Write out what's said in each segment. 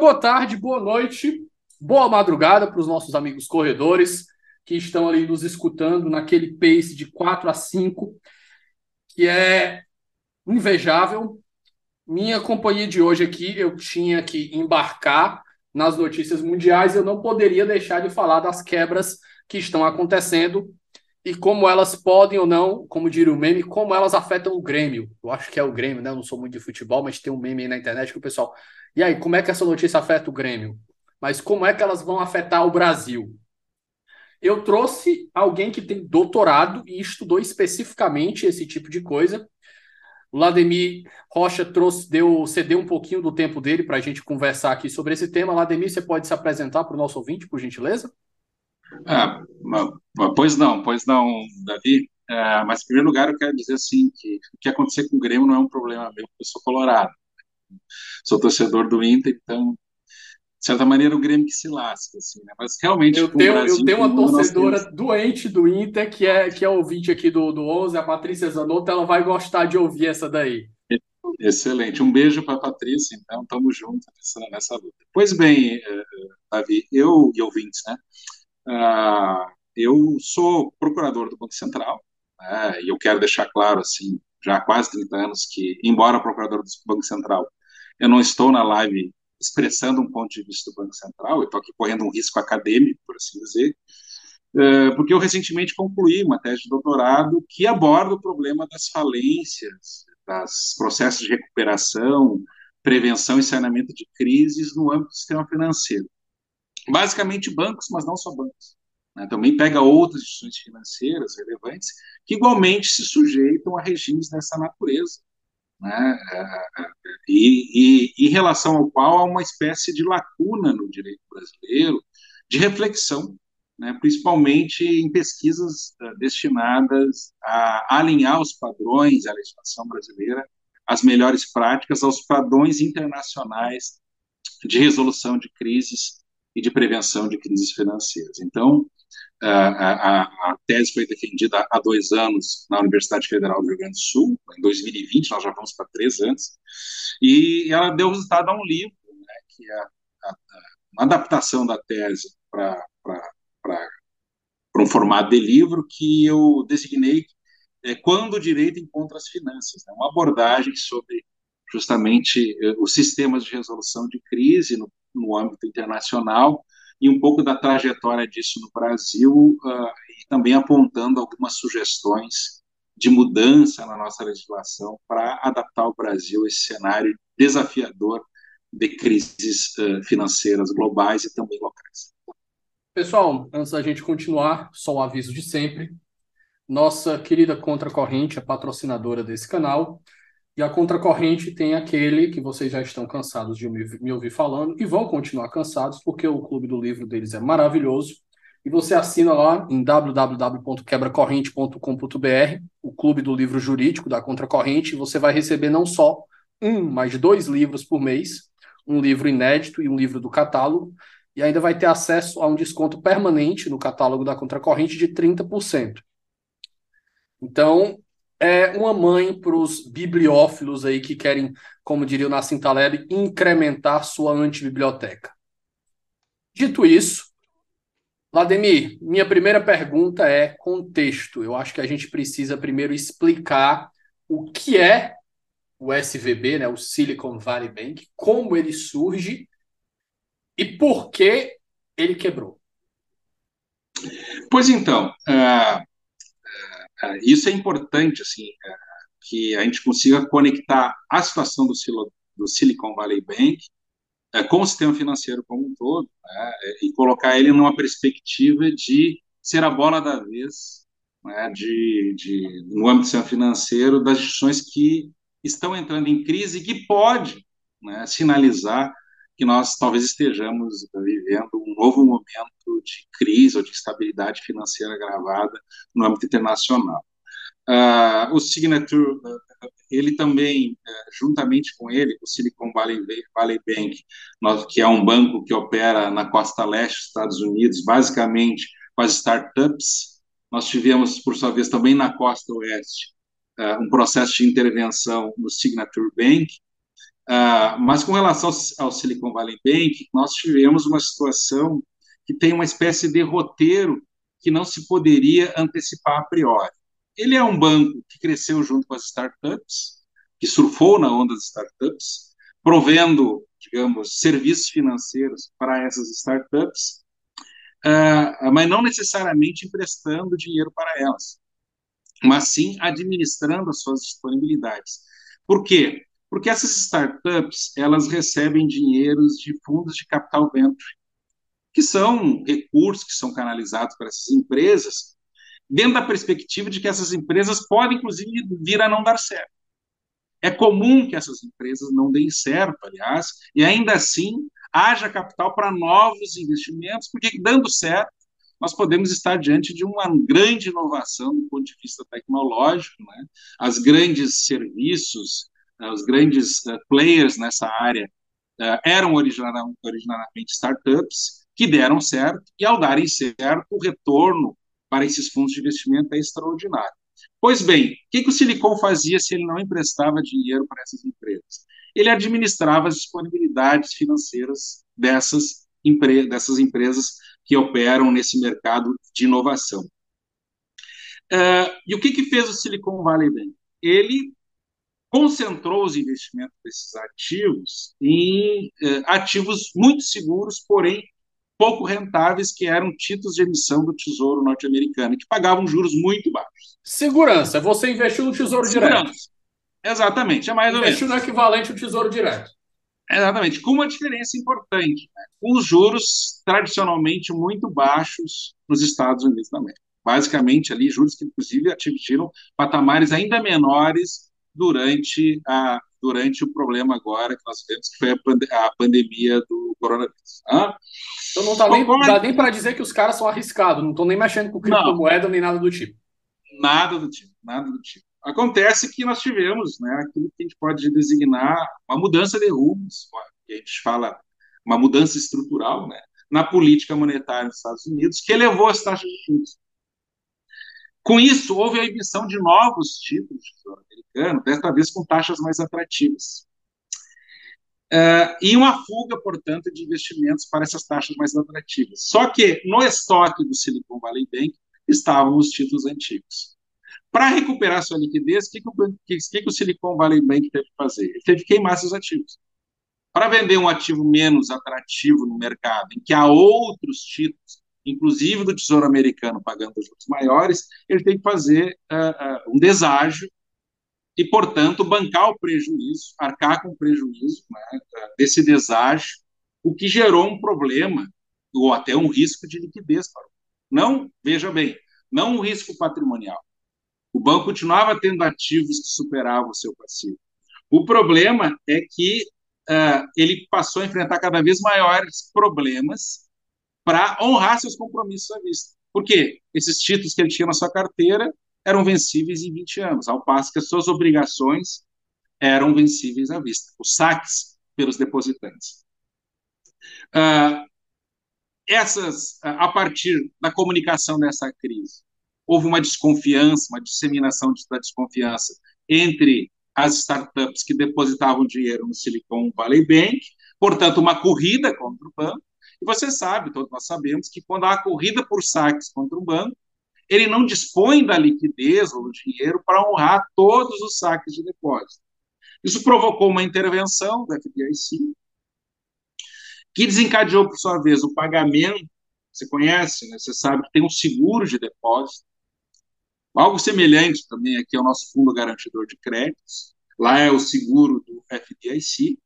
Boa tarde, boa noite, boa madrugada para os nossos amigos corredores que estão ali nos escutando naquele pace de 4 a 5, que é invejável. Minha companhia de hoje aqui, eu tinha que embarcar nas notícias mundiais, eu não poderia deixar de falar das quebras que estão acontecendo e como elas podem ou não, como diria o meme, como elas afetam o Grêmio. Eu acho que é o Grêmio, né? Eu não sou muito de futebol, mas tem um meme aí na internet que o pessoal. E aí, como é que essa notícia afeta o Grêmio? Mas como é que elas vão afetar o Brasil? Eu trouxe alguém que tem doutorado e estudou especificamente esse tipo de coisa. O Lademir Rocha trouxe, deu, cedeu um pouquinho do tempo dele para a gente conversar aqui sobre esse tema. Lademir, você pode se apresentar para o nosso ouvinte, por gentileza? Ah, pois não, pois não, Davi. É, mas, em primeiro lugar, eu quero dizer assim que o que acontecer com o Grêmio não é um problema meu, eu sou colorado. Sou torcedor do Inter, então, de certa maneira, o Grêmio que se lasca, assim, né? Mas realmente. Eu tenho, Brasil, eu tenho uma torcedora temos... doente do Inter, que é, que é ouvinte aqui do, do 11, a Patrícia Zanotto, ela vai gostar de ouvir essa daí. Excelente. Um beijo para a Patrícia, então, estamos juntos nessa, nessa luta. Pois bem, eh, eh, Davi, eu e ouvintes, né? Uh, eu sou procurador do Banco Central, né, e eu quero deixar claro, assim, já há quase 30 anos, que, embora procurador do Banco Central, eu não estou na live expressando um ponto de vista do Banco Central, eu estou aqui correndo um risco acadêmico, por assim dizer, uh, porque eu recentemente concluí uma tese de doutorado que aborda o problema das falências, dos processos de recuperação, prevenção e saneamento de crises no âmbito do sistema financeiro basicamente bancos, mas não só bancos. Né? Também pega outras instituições financeiras relevantes que igualmente se sujeitam a regimes dessa natureza. Né? E, e, em relação ao qual há uma espécie de lacuna no direito brasileiro de reflexão, né? principalmente em pesquisas uh, destinadas a alinhar os padrões da legislação brasileira as melhores práticas aos padrões internacionais de resolução de crises e de prevenção de crises financeiras. Então, a, a, a, tese foi defendida há dois anos na Universidade Federal do Rio Grande do Sul, em 2020, nós já vamos para três anos, e ela deu resultado a um livro, né, que é a, uma adaptação da tese para um formato de livro que eu designei é, Quando o Direito Encontra as Finanças, né, uma abordagem sobre justamente eh, os sistemas de resolução de crise no no âmbito internacional e um pouco da trajetória disso no Brasil uh, e também apontando algumas sugestões de mudança na nossa legislação para adaptar o Brasil a esse cenário desafiador de crises uh, financeiras globais e também locais. Pessoal, antes da gente continuar, só o aviso de sempre. Nossa querida Contracorrente é patrocinadora desse canal e a contracorrente tem aquele que vocês já estão cansados de me, ouvir falando e vão continuar cansados, porque o clube do livro deles é maravilhoso. E você assina lá em www.quebracorrente.com.br, o clube do livro jurídico da Contracorrente, e você vai receber não só um, mas dois livros por mês, um livro inédito e um livro do catálogo. e ainda vai ter acesso a um desconto permanente no catálogo da contracorrente de 30%. Então, é uma mãe para os bibliófilos aí que querem, como diria o Nassim Taleb, incrementar sua antibiblioteca. Dito isso, Lademir, minha primeira pergunta é contexto. Eu acho que a gente precisa primeiro explicar o que é o SVB, né, o Silicon Valley Bank, como ele surge e por que ele quebrou. Pois então, uh, isso é importante, assim, que a gente consiga conectar a situação do, do Silicon Valley Bank com o sistema financeiro como um todo né, e colocar ele numa perspectiva de ser a bola da vez né, de, de, no âmbito do sistema financeiro das instituições que estão entrando em crise e que pode né, sinalizar que nós talvez estejamos vivendo um novo momento de crise ou de instabilidade financeira agravada no âmbito internacional. Uh, o Signature, ele também, uh, juntamente com ele, o Silicon Valley, Bank, que é um banco que opera na costa leste dos Estados Unidos, basicamente com as startups, nós tivemos, por sua vez, também na costa oeste, um processo de intervenção no Signature Bank, Uh, mas com relação ao, Silicon Valley Bank, nós tivemos uma situação que tem uma espécie de roteiro que não se poderia antecipar a priori. Ele é um banco que cresceu junto com as startups, que surfou na onda das startups, provendo, digamos, serviços financeiros para essas startups, uh, mas não necessariamente emprestando dinheiro para elas, mas sim administrando as suas disponibilidades. Por quê? Porque essas startups, elas recebem dinheiros de fundos de capital venture, que são recursos que são canalizados para essas empresas, dentro da perspectiva de que essas empresas podem, inclusive, vir a não dar certo. É comum que essas empresas não deem certo, aliás, e ainda assim haja capital para novos investimentos, porque dando certo, nós podemos estar diante de uma grande inovação do ponto de vista tecnológico, né? as grandes serviços, os grandes uh, players nessa área uh, eram originariamente, startups que deram certo, e ao darem certo, o retorno para esses fundos de investimento é extraordinário. Pois bem, o que o Silicon fazia se ele não emprestava dinheiro para essas empresas? Ele administrava as disponibilidades financeiras dessas, empre dessas empresas que operam nesse mercado de inovação. Uh, e o que, que fez o Silicon Valley Bank? Ele concentrou os investimentos desses ativos em eh, ativos muito seguros, porém pouco rentáveis, que eram títulos de emissão do Tesouro norte-americano, que pagavam juros muito baixos. Segurança, você investiu no Tesouro Segurança. Direto. Exatamente, é mais ou menos. Investiu no equivalente ao Tesouro Direto. Exatamente, com uma diferença importante, né? com os juros tradicionalmente muito baixos nos Estados Unidos também. Basicamente, ali, juros que, inclusive, atingiram patamares ainda menores durante, a, durante o problema agora que nós temos, que foi a, pande a pandemia do coronavírus. Ah? Então não, tá nem, não dá nem para dizer que os caras são arriscados, não estão nem mexendo com criptomoeda nem nada do tipo. Nada do tipo, nada do tipo. Acontece que nós tivemos né, aquilo que a gente pode designar uma mudança de rumos, que a gente fala uma mudança estrutural né, na política monetária dos Estados Unidos, que elevou as taxas de juros. Com isso, houve a emissão de novos títulos de tesouro americano, desta vez com taxas mais atrativas. Uh, e uma fuga, portanto, de investimentos para essas taxas mais atrativas. Só que no estoque do Silicon Valley Bank estavam os títulos antigos. Para recuperar sua liquidez, o que, que, que, que, o Silicon Valley Bank teve que fazer? Ele teve que queimar seus ativos. Para vender um ativo menos atrativo no mercado, em que há outros títulos inclusive do Tesouro Americano pagando juros maiores, ele tem que fazer uh, uh, um deságio e, portanto, bancar o prejuízo, arcar com o prejuízo né, desse deságio, o que gerou um problema ou até um risco de liquidez para o Não, veja bem, não um risco patrimonial. O banco continuava tendo ativos que superavam o seu passivo. O problema é que uh, ele passou a enfrentar cada vez maiores problemas para honrar seus compromissos à vista. Por quê? Esses títulos que ele tinha na sua carteira eram vencíveis em 20 anos, ao passo que as suas obrigações eram vencíveis à vista, os saques pelos depositantes. Uh, essas, a partir da comunicação dessa crise, houve uma desconfiança, uma disseminação da desconfiança entre as startups que depositavam dinheiro no Silicon Valley Bank, portanto, uma corrida contra o banco. E você sabe, todos nós sabemos, que quando há corrida por saques contra o banco, ele não dispõe da liquidez ou do dinheiro para honrar todos os saques de depósito. Isso provocou uma intervenção da FDIC, que desencadeou, por sua vez, o pagamento. Você conhece, né? você sabe que tem um seguro de depósito. Algo semelhante também aqui é o nosso Fundo Garantidor de Créditos. Lá é o seguro do FDIC.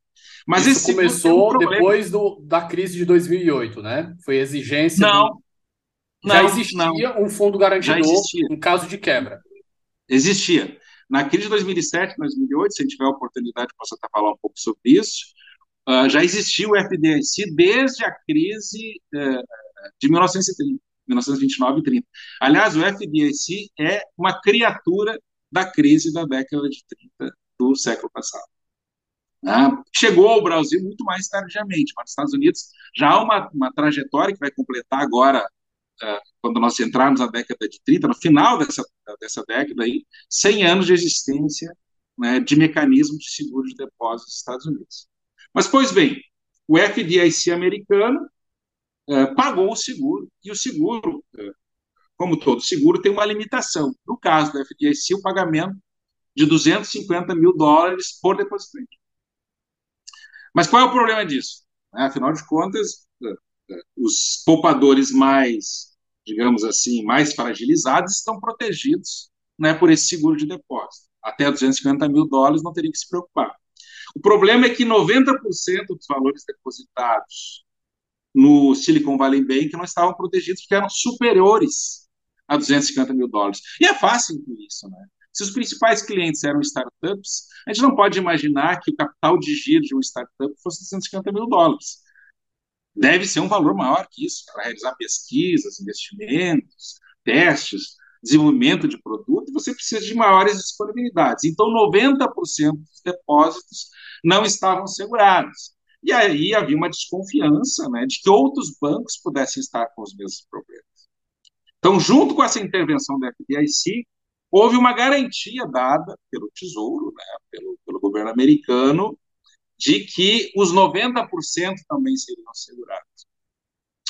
Mas Isso começou um depois do, da crise de 2008, né? Foi exigência. Não. Do... Já não, existia não. um fundo garantidor em caso de quebra. Existia. Na crise de 2007, 2008, se a gente tiver a oportunidade, posso até falar um pouco sobre isso, uh, já existia o FDIC desde a crise uh, de 1930, 1929 e 30. Aliás, o FDIC é uma criatura da crise da década de 30 do século passado. Né? Chegou ao Brasil muito mais tardiamente, mas nos Estados Unidos já há uma, uma trajetória que vai completar agora quando nós entrarmos na década de 30, no final dessa, dessa década, aí, 100 anos de existência né, de mecanismo de seguro de depósitos nos Estados Unidos. Mas, pois bem, o FDIC americano uh, pagou o seguro, e o seguro, uh, como todo seguro, tem uma limitação. No caso do FDIC, o pagamento de 250 mil dólares por depositante. Mas qual é o problema disso? Afinal de contas, os poupadores mais digamos assim, mais fragilizados, estão protegidos né, por esse seguro de depósito. Até 250 mil dólares não teria que se preocupar. O problema é que 90% dos valores depositados no Silicon Valley Bank não estavam protegidos porque eram superiores a 250 mil dólares. E é fácil incluir isso, né? Se os principais clientes eram startups, a gente não pode imaginar que o capital de giro de uma startup fosse 250 mil dólares deve ser um valor maior que isso para realizar pesquisas, investimentos, testes, desenvolvimento de produto, você precisa de maiores disponibilidades. Então, 90% dos depósitos não estavam segurados. E aí havia uma desconfiança né, de que outros bancos pudessem estar com os mesmos problemas. Então, junto com essa intervenção da FDIC, houve uma garantia dada pelo Tesouro, né, pelo, pelo governo americano, de que os 90% também seriam assegurados.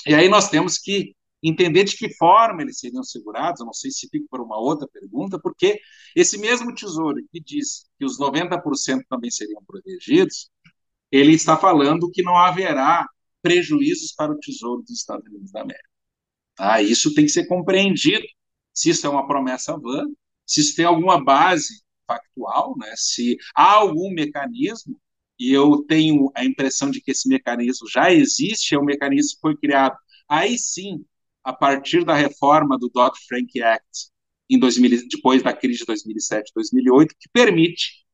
E aí nós temos que entender de que forma eles seriam segurados, eu não sei se fica por uma outra pergunta, porque esse mesmo tesouro que diz que os 90% também seriam protegidos, ele está falando que não haverá prejuízos para o tesouro dos Estados Unidos da América. Tá? Isso tem que ser compreendido, se isso é uma promessa vã, se isso tem alguma base factual, né? se há algum mecanismo e eu tenho a impressão de que esse mecanismo já existe, é um mecanismo que foi criado, aí sim, a partir da reforma do Dodd-Frank Act, em 2000, depois da crise de 2007 2008, que permite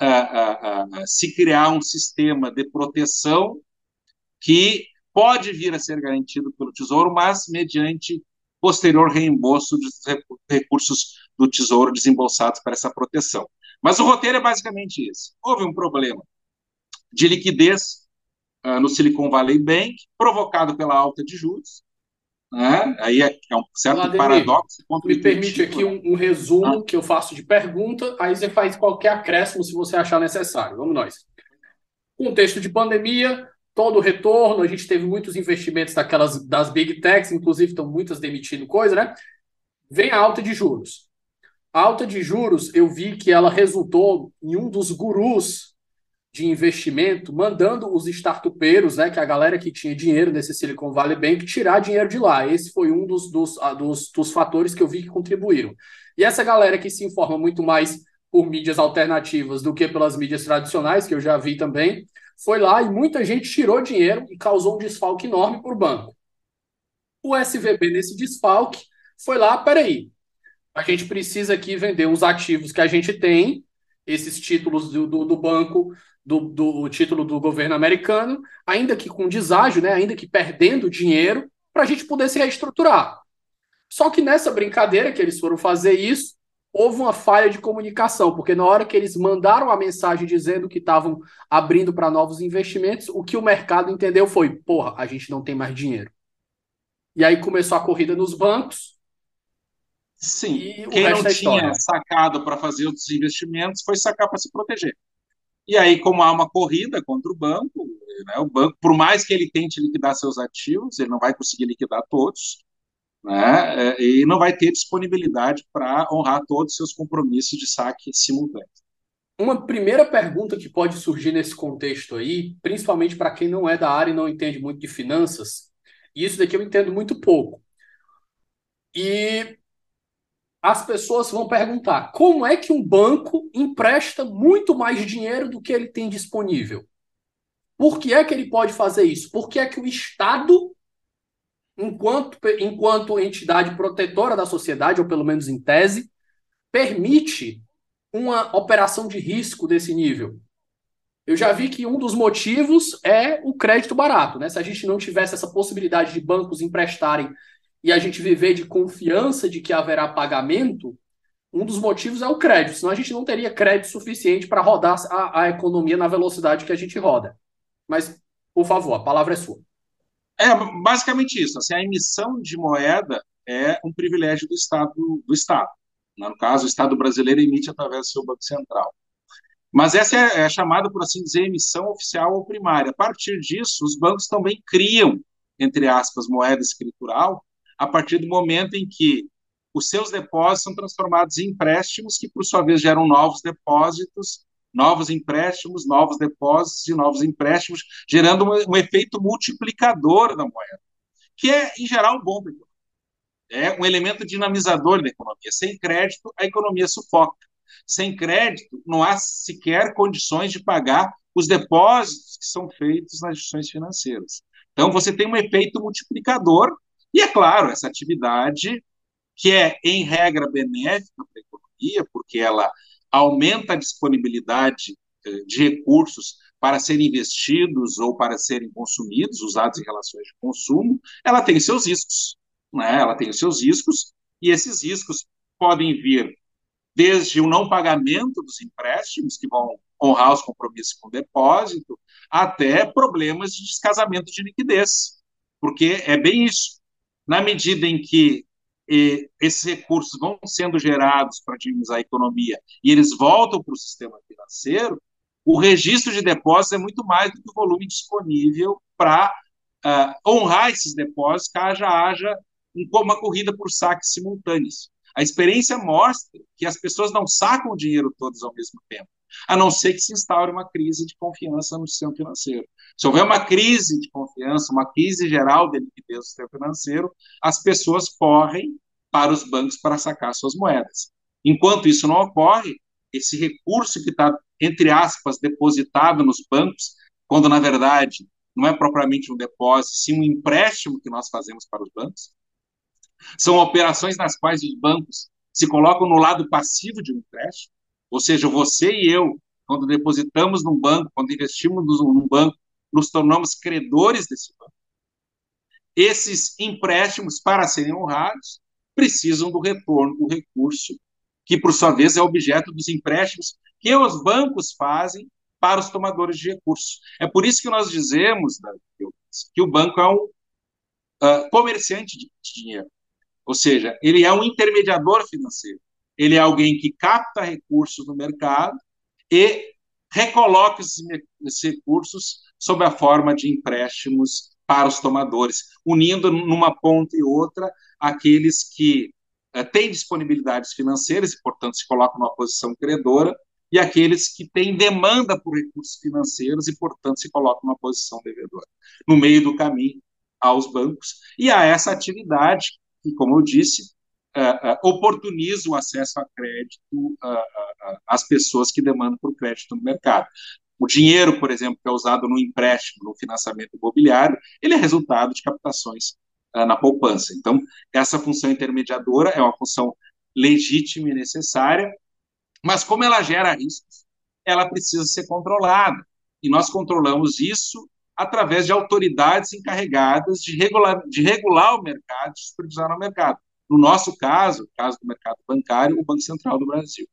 uh, uh, uh, se criar um sistema de proteção que pode vir a ser garantido pelo Tesouro, mas mediante posterior reembolso dos recursos do Tesouro desembolsados para essa proteção. Mas o roteiro é basicamente esse. Houve um problema de liquidez uh, no Silicon Valley Bank, provocado pela alta de juros. Né? Aí é, é um certo Ademir, paradoxo. Me permite aqui um, um resumo ah. que eu faço de pergunta, aí você faz qualquer acréscimo se você achar necessário. Vamos nós. Contexto de pandemia, todo o retorno, a gente teve muitos investimentos daquelas das big techs, inclusive estão muitas demitindo coisa, né? Vem a alta de juros. A alta de juros, eu vi que ela resultou em um dos gurus de investimento, mandando os startupeiros, né, que é a galera que tinha dinheiro nesse Silicon Valley Bank, tirar dinheiro de lá. Esse foi um dos, dos, ah, dos, dos fatores que eu vi que contribuíram. E essa galera que se informa muito mais por mídias alternativas do que pelas mídias tradicionais, que eu já vi também, foi lá e muita gente tirou dinheiro e causou um desfalque enorme para o banco. O SVB, nesse desfalque, foi lá, peraí, a gente precisa aqui vender os ativos que a gente tem, esses títulos do, do, do banco do, do título do governo americano, ainda que com deságio, né, ainda que perdendo dinheiro, para a gente poder se reestruturar. Só que nessa brincadeira que eles foram fazer isso, houve uma falha de comunicação, porque na hora que eles mandaram a mensagem dizendo que estavam abrindo para novos investimentos, o que o mercado entendeu foi: porra, a gente não tem mais dinheiro. e aí começou a corrida nos bancos. Sim, quem não é tinha sacado para fazer outros investimentos foi sacar para se proteger. E aí, como há uma corrida contra o banco, né, o banco, por mais que ele tente liquidar seus ativos, ele não vai conseguir liquidar todos, né, é, e não vai ter disponibilidade para honrar todos os seus compromissos de saque simultâneo. Uma primeira pergunta que pode surgir nesse contexto aí, principalmente para quem não é da área e não entende muito de finanças, e isso daqui eu entendo muito pouco. E as pessoas vão perguntar: como é que um banco empresta muito mais dinheiro do que ele tem disponível? Por que é que ele pode fazer isso? Por que é que o Estado, enquanto, enquanto entidade protetora da sociedade, ou pelo menos em tese, permite uma operação de risco desse nível? Eu já vi que um dos motivos é o crédito barato. Né? Se a gente não tivesse essa possibilidade de bancos emprestarem e a gente viver de confiança de que haverá pagamento, um dos motivos é o crédito, senão a gente não teria crédito suficiente para rodar a, a, economia na velocidade que a gente roda. Mas, por favor, a palavra é sua. É basicamente isso. Assim, a emissão de moeda é um privilégio do Estado. Do Estado. No caso, o Estado brasileiro emite através do seu Banco Central. Mas essa é, é chamada, por assim dizer, emissão oficial ou primária. A partir disso, os bancos também criam, entre aspas, moeda escritural, a partir do momento em que os seus depósitos são transformados em empréstimos, que por sua vez geram novos depósitos, novos empréstimos, novos depósitos e novos empréstimos, gerando um, um efeito multiplicador da moeda, que é, em geral, bom para. É um elemento dinamizador da economia. Sem crédito, a economia sufoca. Sem crédito, não há sequer condições de pagar os depósitos que são feitos nas instituições financeiras. Então, você tem um efeito multiplicador e, é claro, essa atividade, que é, em regra, benéfica para a economia, porque ela aumenta a disponibilidade eh, de recursos para serem investidos ou para serem consumidos, usados em relações de consumo, ela tem seus riscos. Né? Ela tem os seus riscos, e esses riscos podem vir desde o não pagamento dos empréstimos, que vão honrar os compromissos com depósito, até problemas de descasamento de liquidez. Porque é bem isso na medida em que eh, esses recursos vão sendo gerados para dinamizar a economia e eles voltam para o sistema financeiro, o registro de depósitos é muito mais do que o volume disponível para uh, honrar esses depósitos, caso haja uma corrida por saques simultâneos. A experiência mostra que as pessoas não sacam o dinheiro todos ao mesmo tempo a não ser que se instaure uma crise de confiança no sistema financeiro. Se houver uma crise de confiança, uma crise geral de liquidez do sistema financeiro, as pessoas correm para os bancos para sacar suas moedas. Enquanto isso não ocorre, esse recurso que está, entre aspas, depositado nos bancos, quando na verdade não é propriamente um depósito, sim um empréstimo que nós fazemos para os bancos, são operações nas quais os bancos se colocam no lado passivo de um empréstimo, ou seja, você e eu, quando depositamos num banco, quando investimos num banco, nos tornamos credores desse banco. Esses empréstimos, para serem honrados, precisam do retorno do recurso, que, por sua vez, é objeto dos empréstimos que os bancos fazem para os tomadores de recursos. É por isso que nós dizemos que o banco é um uh, comerciante de dinheiro, ou seja, ele é um intermediador financeiro. Ele é alguém que capta recursos no mercado e recoloca esses recursos sob a forma de empréstimos para os tomadores, unindo numa ponta e outra aqueles que eh, têm disponibilidades financeiras e, portanto, se colocam numa posição credora, e aqueles que têm demanda por recursos financeiros e, portanto, se colocam numa posição devedora. No meio do caminho aos bancos e a essa atividade que, como eu disse, oportuniza o acesso a crédito às pessoas que demandam por crédito no mercado. O dinheiro, por exemplo, que é usado no empréstimo, no financiamento imobiliário, ele é resultado de captações na poupança. Então, essa função intermediadora é uma função legítima e necessária, mas como ela gera riscos, ela precisa ser controlada. E nós controlamos isso através de autoridades encarregadas de regular, de regular o mercado, de supervisar o mercado. No nosso caso, caso do mercado bancário, o Banco Central do Brasil,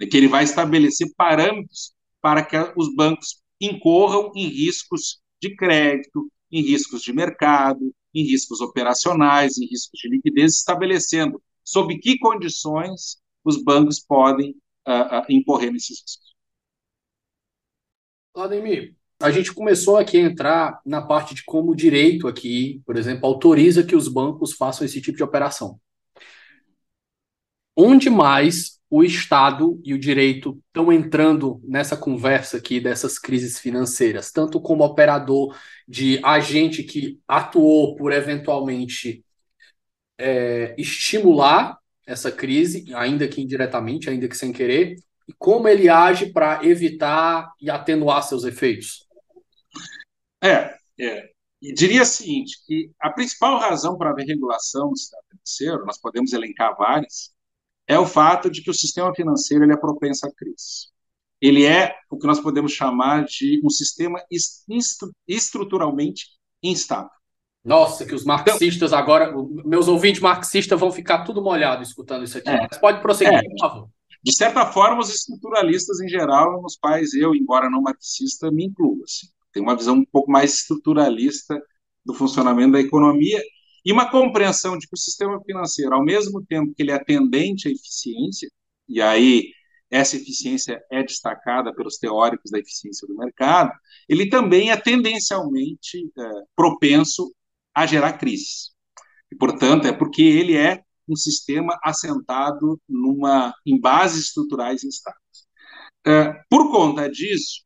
é que ele vai estabelecer parâmetros para que os bancos incorram em riscos de crédito, em riscos de mercado, em riscos operacionais, em riscos de liquidez, estabelecendo sob que condições os bancos podem uh, uh, incorrer nesses riscos. Vladimir, a gente começou aqui a entrar na parte de como o direito aqui, por exemplo, autoriza que os bancos façam esse tipo de operação. Onde mais o Estado e o direito estão entrando nessa conversa aqui dessas crises financeiras, tanto como operador de agente que atuou por eventualmente é, estimular essa crise, ainda que indiretamente, ainda que sem querer, e como ele age para evitar e atenuar seus efeitos? É, é. E diria o seguinte, que a principal razão para haver regulação do sistema financeiro, nós podemos elencar várias, é o fato de que o sistema financeiro ele é propenso à crise. Ele é o que nós podemos chamar de um sistema estruturalmente instável. Nossa, que os marxistas então, agora, meus ouvintes marxistas vão ficar tudo molhado escutando isso aqui. É, Mas pode prosseguir, é, por favor. De certa forma, os estruturalistas em geral, nos quais eu, embora não marxista, me incluo. Assim. Tem uma visão um pouco mais estruturalista do funcionamento da economia e uma compreensão de que o sistema financeiro, ao mesmo tempo que ele é tendente à eficiência, e aí essa eficiência é destacada pelos teóricos da eficiência do mercado, ele também é tendencialmente é, propenso a gerar crises. E, portanto, é porque ele é um sistema assentado numa, em bases estruturais instáveis. Uh, por conta disso,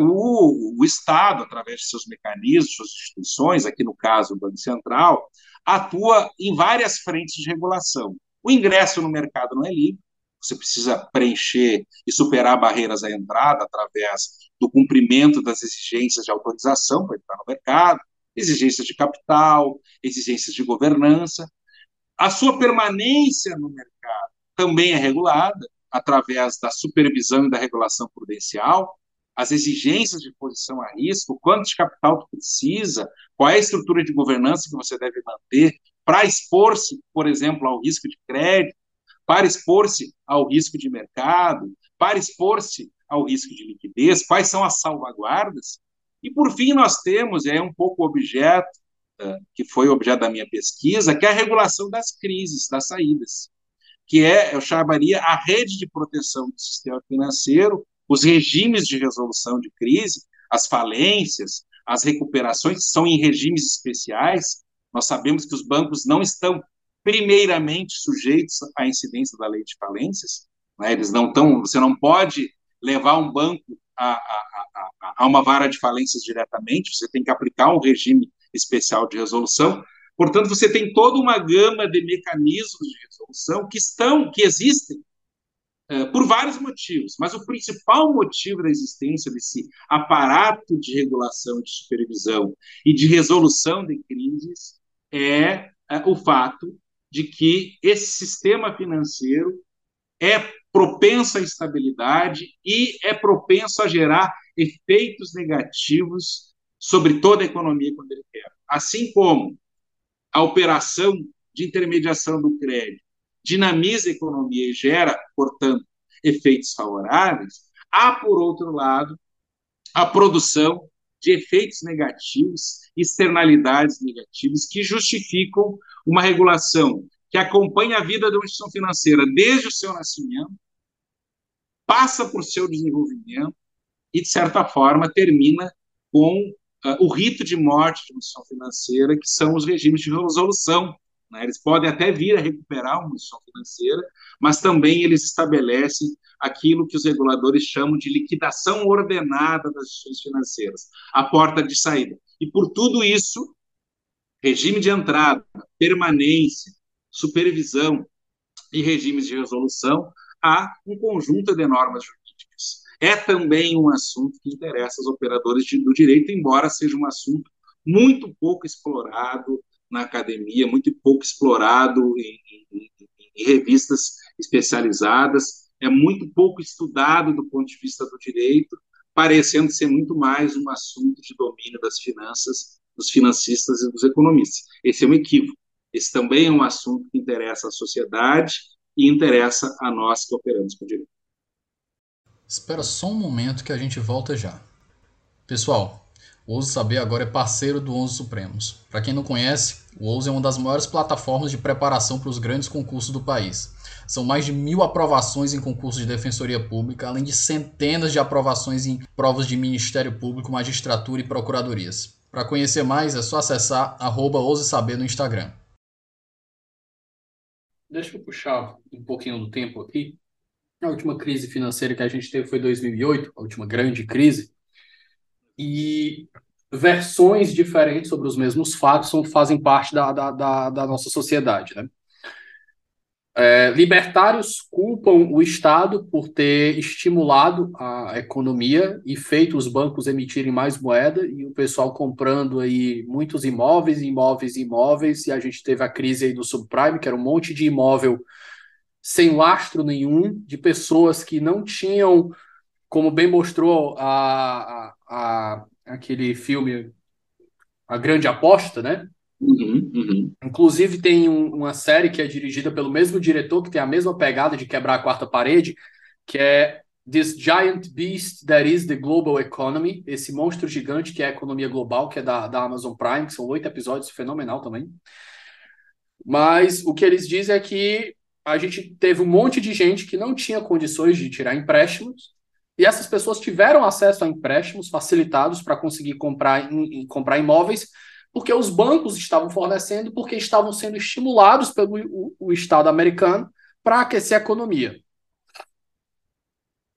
o, o, Estado, através de seus mecanismos, suas instituições, aqui no caso o Banco Central, atua em várias frentes de regulação. O ingresso no mercado não é livre, você precisa preencher e superar barreiras à entrada através do cumprimento das exigências de autorização para entrar no mercado, exigências de capital, exigências de governança. A sua permanência no mercado também é regulada através da supervisão e da regulação prudencial, as exigências de posição a risco, quanto de capital tu precisa, qual é a estrutura de governança que você deve manter para expor-se, por exemplo, ao risco de crédito, para expor-se ao risco de mercado, para expor-se ao risco de liquidez, quais são as salvaguardas? E, por fim, nós temos, é um pouco o objeto, uh, que foi objeto da minha pesquisa, que é a regulação das crises, das saídas, que é, eu chamaria, a rede de proteção do sistema financeiro, os regimes de resolução de crise, as falências, as recuperações, são em regimes especiais. Nós sabemos que os bancos não estão, primeiramente, sujeitos à incidência da lei de falências, né? eles não estão, você não pode levar um banco a, a, a, a uma vara de falências diretamente, você tem que aplicar um regime especial de resolução. Portanto, você tem toda uma gama de mecanismos de resolução que estão, que existem por vários motivos, mas o principal motivo da existência desse aparato de regulação, de supervisão e de resolução de crises é, é o fato de que esse sistema financeiro é propenso à instabilidade e é propenso a gerar efeitos negativos sobre toda a economia quando ele quer. Assim como a operação de intermediação do crédito dinamiza a economia e gera, portanto, efeitos favoráveis, há, por outro lado, a produção de efeitos negativos, externalidades negativas que justificam uma regulação que acompanha a vida da instituição financeira desde o seu nascimento passa por seu desenvolvimento e, de certa forma, termina com uh, o rito de morte de uma instituição financeira, que são os regimes de resolução. Né? Eles podem até vir a recuperar uma instituição financeira, mas também eles estabelecem aquilo que os reguladores chamam de liquidação ordenada das instituições financeiras, a porta de saída. E por tudo isso, regime de entrada, permanência, supervisão e regimes de resolução há um conjunto de normas jurídicas. É também um assunto que interessa aos operadores do direito, embora seja um assunto muito pouco explorado na academia, muito pouco explorado em, em, em revistas especializadas, é muito pouco estudado do ponto de vista do direito, parecendo ser muito mais um assunto de domínio das finanças, dos financistas e dos economistas. Esse é um equívoco. Esse também é um assunto que interessa à sociedade e interessa a nós que operamos com direito. Espera só um momento que a gente volta já. Pessoal, O Ouse Saber agora é parceiro do Onze Supremos. Para quem não conhece, o Ouse é uma das maiores plataformas de preparação para os grandes concursos do país. São mais de mil aprovações em concursos de defensoria pública, além de centenas de aprovações em provas de Ministério Público, magistratura e procuradorias. Para conhecer mais, é só acessar arroba Saber no Instagram. Deixa eu puxar um pouquinho do tempo aqui. A última crise financeira que a gente teve foi 2008, a última grande crise. E versões diferentes sobre os mesmos fatos são, fazem parte da, da, da, da nossa sociedade. Né? É, libertários culpam o Estado por ter estimulado a economia e feito os bancos emitirem mais moeda e o pessoal comprando aí muitos imóveis, imóveis, imóveis, e a gente teve a crise aí do subprime, que era um monte de imóvel sem lastro nenhum, de pessoas que não tinham, como bem mostrou a, a, a aquele filme A Grande Aposta, né? Uhum, uhum. Inclusive, tem um, uma série que é dirigida pelo mesmo diretor, que tem a mesma pegada de quebrar a quarta parede, que é This Giant Beast That Is the Global Economy, esse monstro gigante que é a economia global, que é da, da Amazon Prime, que são oito episódios, fenomenal também. Mas o que eles dizem é que a gente teve um monte de gente que não tinha condições de tirar empréstimos, e essas pessoas tiveram acesso a empréstimos facilitados para conseguir comprar, em, comprar imóveis, porque os bancos estavam fornecendo, porque estavam sendo estimulados pelo o, o Estado americano para aquecer a economia.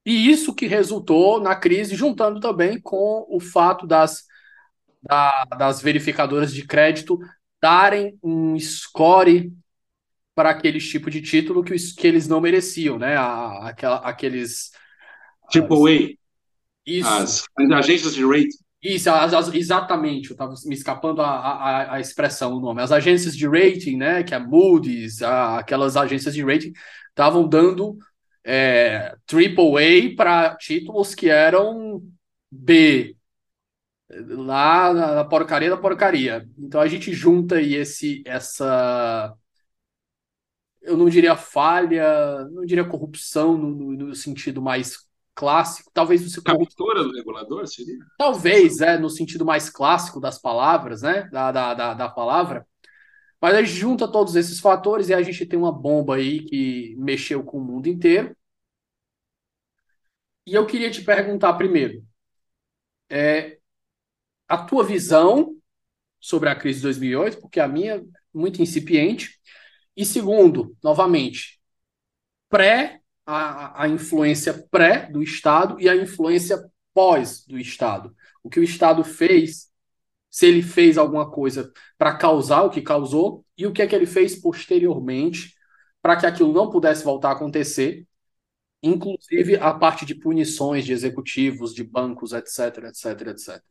E isso que resultou na crise, juntando também com o fato das, da, das verificadoras de crédito darem um score para aquele tipo de título que, que eles não mereciam, né? A, aquela, aqueles. As, A. As, as agências de rating. Isso, as, as, exatamente, eu estava me escapando a, a, a, expressão, o nome. As agências de rating, né, que é Moody's, a, aquelas agências de rating, estavam dando é, AAA para títulos que eram B, lá na, na, porcaria da porcaria. Então a gente junta aí esse, essa, eu não diria falha, não diria corrupção no, no sentido mais clássico, talvez você captura do regulador seria? Talvez, é, no sentido mais clássico das palavras, né, da, da, da, da palavra. Mas a gente junta todos esses fatores e a gente tem uma bomba aí que mexeu com o mundo inteiro. E eu queria te perguntar primeiro, é, a tua visão sobre a crise de 2008, porque a minha é muito incipiente. E segundo, novamente, pré a, a influência pré do Estado e a influência pós do Estado. O que o Estado fez, se ele fez alguma coisa para causar o que causou, e o que é que ele fez posteriormente para que aquilo não pudesse voltar a acontecer, inclusive a parte de punições de executivos, de bancos, etc, etc, etc.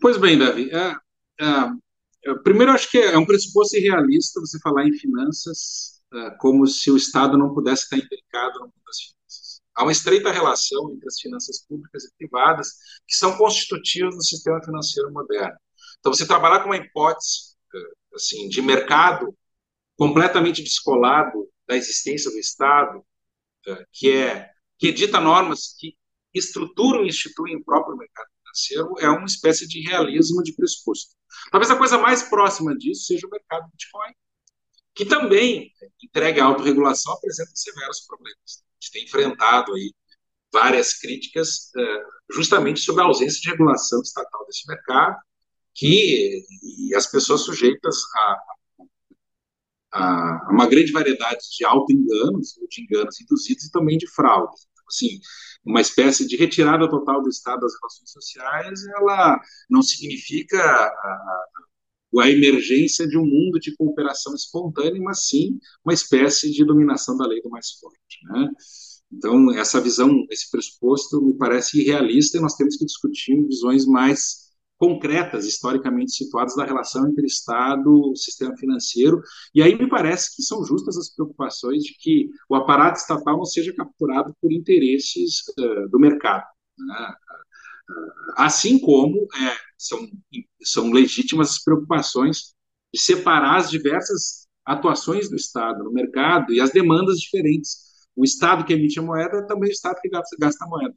Pois bem, Davi. É, é, primeiro, acho que é um pressuposto irrealista você falar em finanças como se o Estado não pudesse estar implicado no mundo das finanças. Há uma estreita relação entre as finanças públicas e privadas que são constitutivas do sistema financeiro moderno. Então, você trabalhar com uma hipótese ah, assim de mercado completamente descolado da existência do Estado, ah, que é que edita normas que estruturam e instituem o próprio mercado financeiro, é uma espécie de realismo de pressuposto. Talvez a coisa mais próxima disso seja o mercado Bitcoin, que também entrega a autorregulação apresenta severos problemas. A gente tem enfrentado aí várias críticas uh, justamente sobre a ausência de regulação estatal desse mercado, que e as pessoas sujeitas a, a, a uma grande variedade de auto-enganos, de enganos induzidos e também de fraudes. Então, assim, uma espécie de retirada total do Estado das relações sociais, ela não significa a emergência de um mundo de cooperação espontânea, mas sim uma espécie de dominação da lei do mais forte. Né? Então, essa visão, esse pressuposto, me parece irrealista e nós temos que discutir visões mais concretas, historicamente situadas, da relação entre Estado e sistema financeiro. E aí me parece que são justas as preocupações de que o aparato estatal não seja capturado por interesses uh, do mercado. Né? Assim como é, são, são legítimas as preocupações de separar as diversas atuações do Estado no mercado e as demandas diferentes. O Estado que emite a moeda é também o Estado que gasta, a moeda.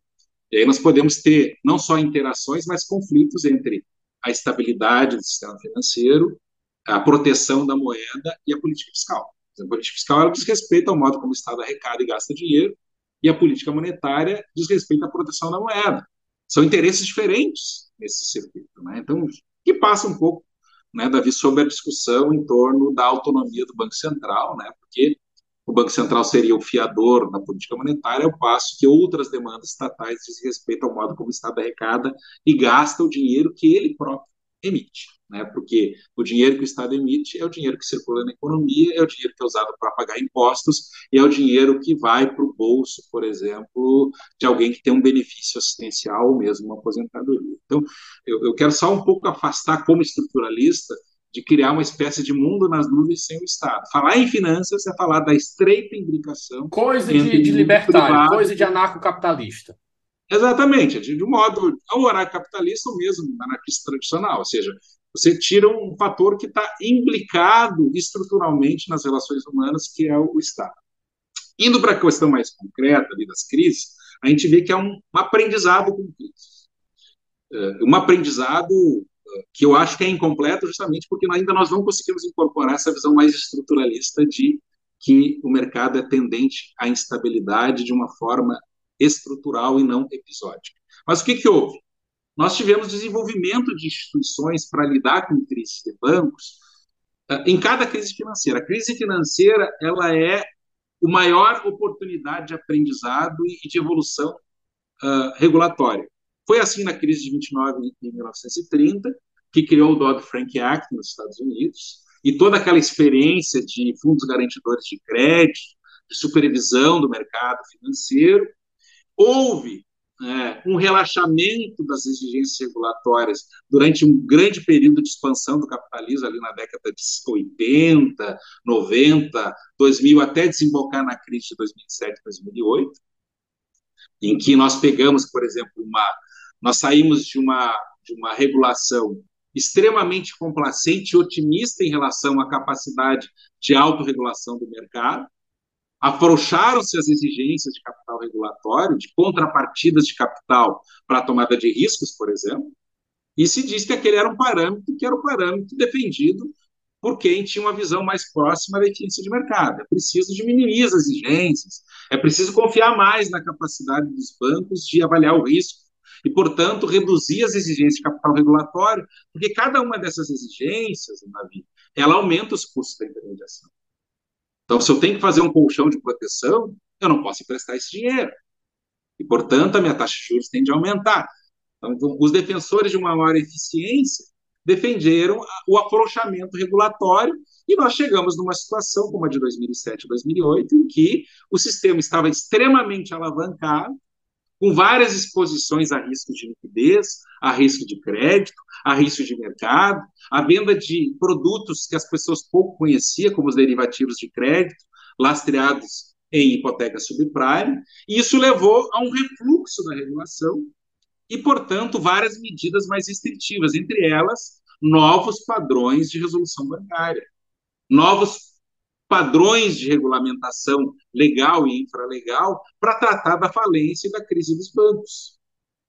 E aí nós podemos ter não só interações, mas conflitos entre a estabilidade do sistema financeiro, a proteção da moeda e a política fiscal. A política fiscal ela diz respeito ao modo como o Estado arrecada e gasta dinheiro, e a política monetária diz respeito à proteção da moeda. São interesses diferentes nesse circuito. Né? Então, que passa um pouco, né, Davi, sobre a discussão em torno da autonomia do Banco Central, né, porque o Banco Central seria o fiador da política monetária, ao passo que outras demandas estatais dizem respeito ao modo como o Estado arrecada e gasta o dinheiro que ele próprio emite né? Porque o dinheiro que o Estado emite é o dinheiro que circula na economia, é o dinheiro que é usado para pagar impostos e é o dinheiro que vai para o bolso, por exemplo, de alguém que tem um benefício assistencial ou mesmo uma aposentadoria. Então, eu, eu quero só um pouco afastar como estruturalista de criar uma espécie de mundo nas nuvens sem o Estado. Falar em finanças é falar da estreita imbricação. Coisa de, de libertário, privado, coisa de anarcocapitalista. Exatamente, de, um modo, ao horário capitalista ou mesmo anarquista tradicional, ou seja, você tira um fator que está implicado estruturalmente nas relações humanas, que é o Estado. Indo para a questão mais concreta ali das crises, a gente vê que é um, aprendizado com crises. É, um aprendizado é, que eu acho que é incompleto justamente porque ainda nós não conseguimos incorporar essa visão mais estruturalista de que o mercado é tendente à instabilidade de uma forma estrutural e não episódica. Mas o que, que houve? Nós tivemos desenvolvimento de instituições para lidar com crises de bancos eh, em cada crise financeira. A crise financeira ela é a maior oportunidade de aprendizado e de evolução uh, regulatória. Foi assim na crise de 29 em 1930, que criou o Dodd-Frank Act nos Estados Unidos, e toda aquela experiência de fundos garantidores de crédito, de supervisão do mercado financeiro. Houve é, um relaxamento das exigências regulatórias durante um grande período de expansão do capitalismo, ali na década de 80, 90, 2000, até desembocar na crise de 2007, 2008, em que nós pegamos, por exemplo, uma, nós saímos de uma, de uma regulação extremamente complacente e otimista em relação à capacidade de autorregulação do mercado, afrouxaram-se as exigências de capital regulatório, de contrapartidas de capital para a tomada de riscos, por exemplo, e se diz que aquele era um parâmetro que era o um parâmetro defendido por quem tinha uma visão mais próxima da eficiência de mercado. É preciso diminuir as exigências, é preciso confiar mais na capacidade dos bancos de avaliar o risco e, portanto, reduzir as exigências de capital regulatório, porque cada uma dessas exigências, Davi, ela aumenta os custos da intermediação. Então, se eu tenho que fazer um colchão de proteção, eu não posso emprestar esse dinheiro. E, portanto, a minha taxa de juros tende a aumentar. Então, os defensores de uma maior eficiência defenderam o afrouxamento regulatório e nós chegamos numa situação como a de 2007 2008, em que o sistema estava extremamente alavancado, com várias exposições a risco de liquidez, a risco de crédito, a risco de mercado, a venda de produtos que as pessoas pouco conheciam, como os derivativos de crédito, lastreados em hipoteca subprime, e isso levou a um refluxo da regulação e, portanto, várias medidas mais restritivas, entre elas novos padrões de resolução bancária, novos padrões de regulamentação legal e infralegal para tratar da falência e da crise dos bancos,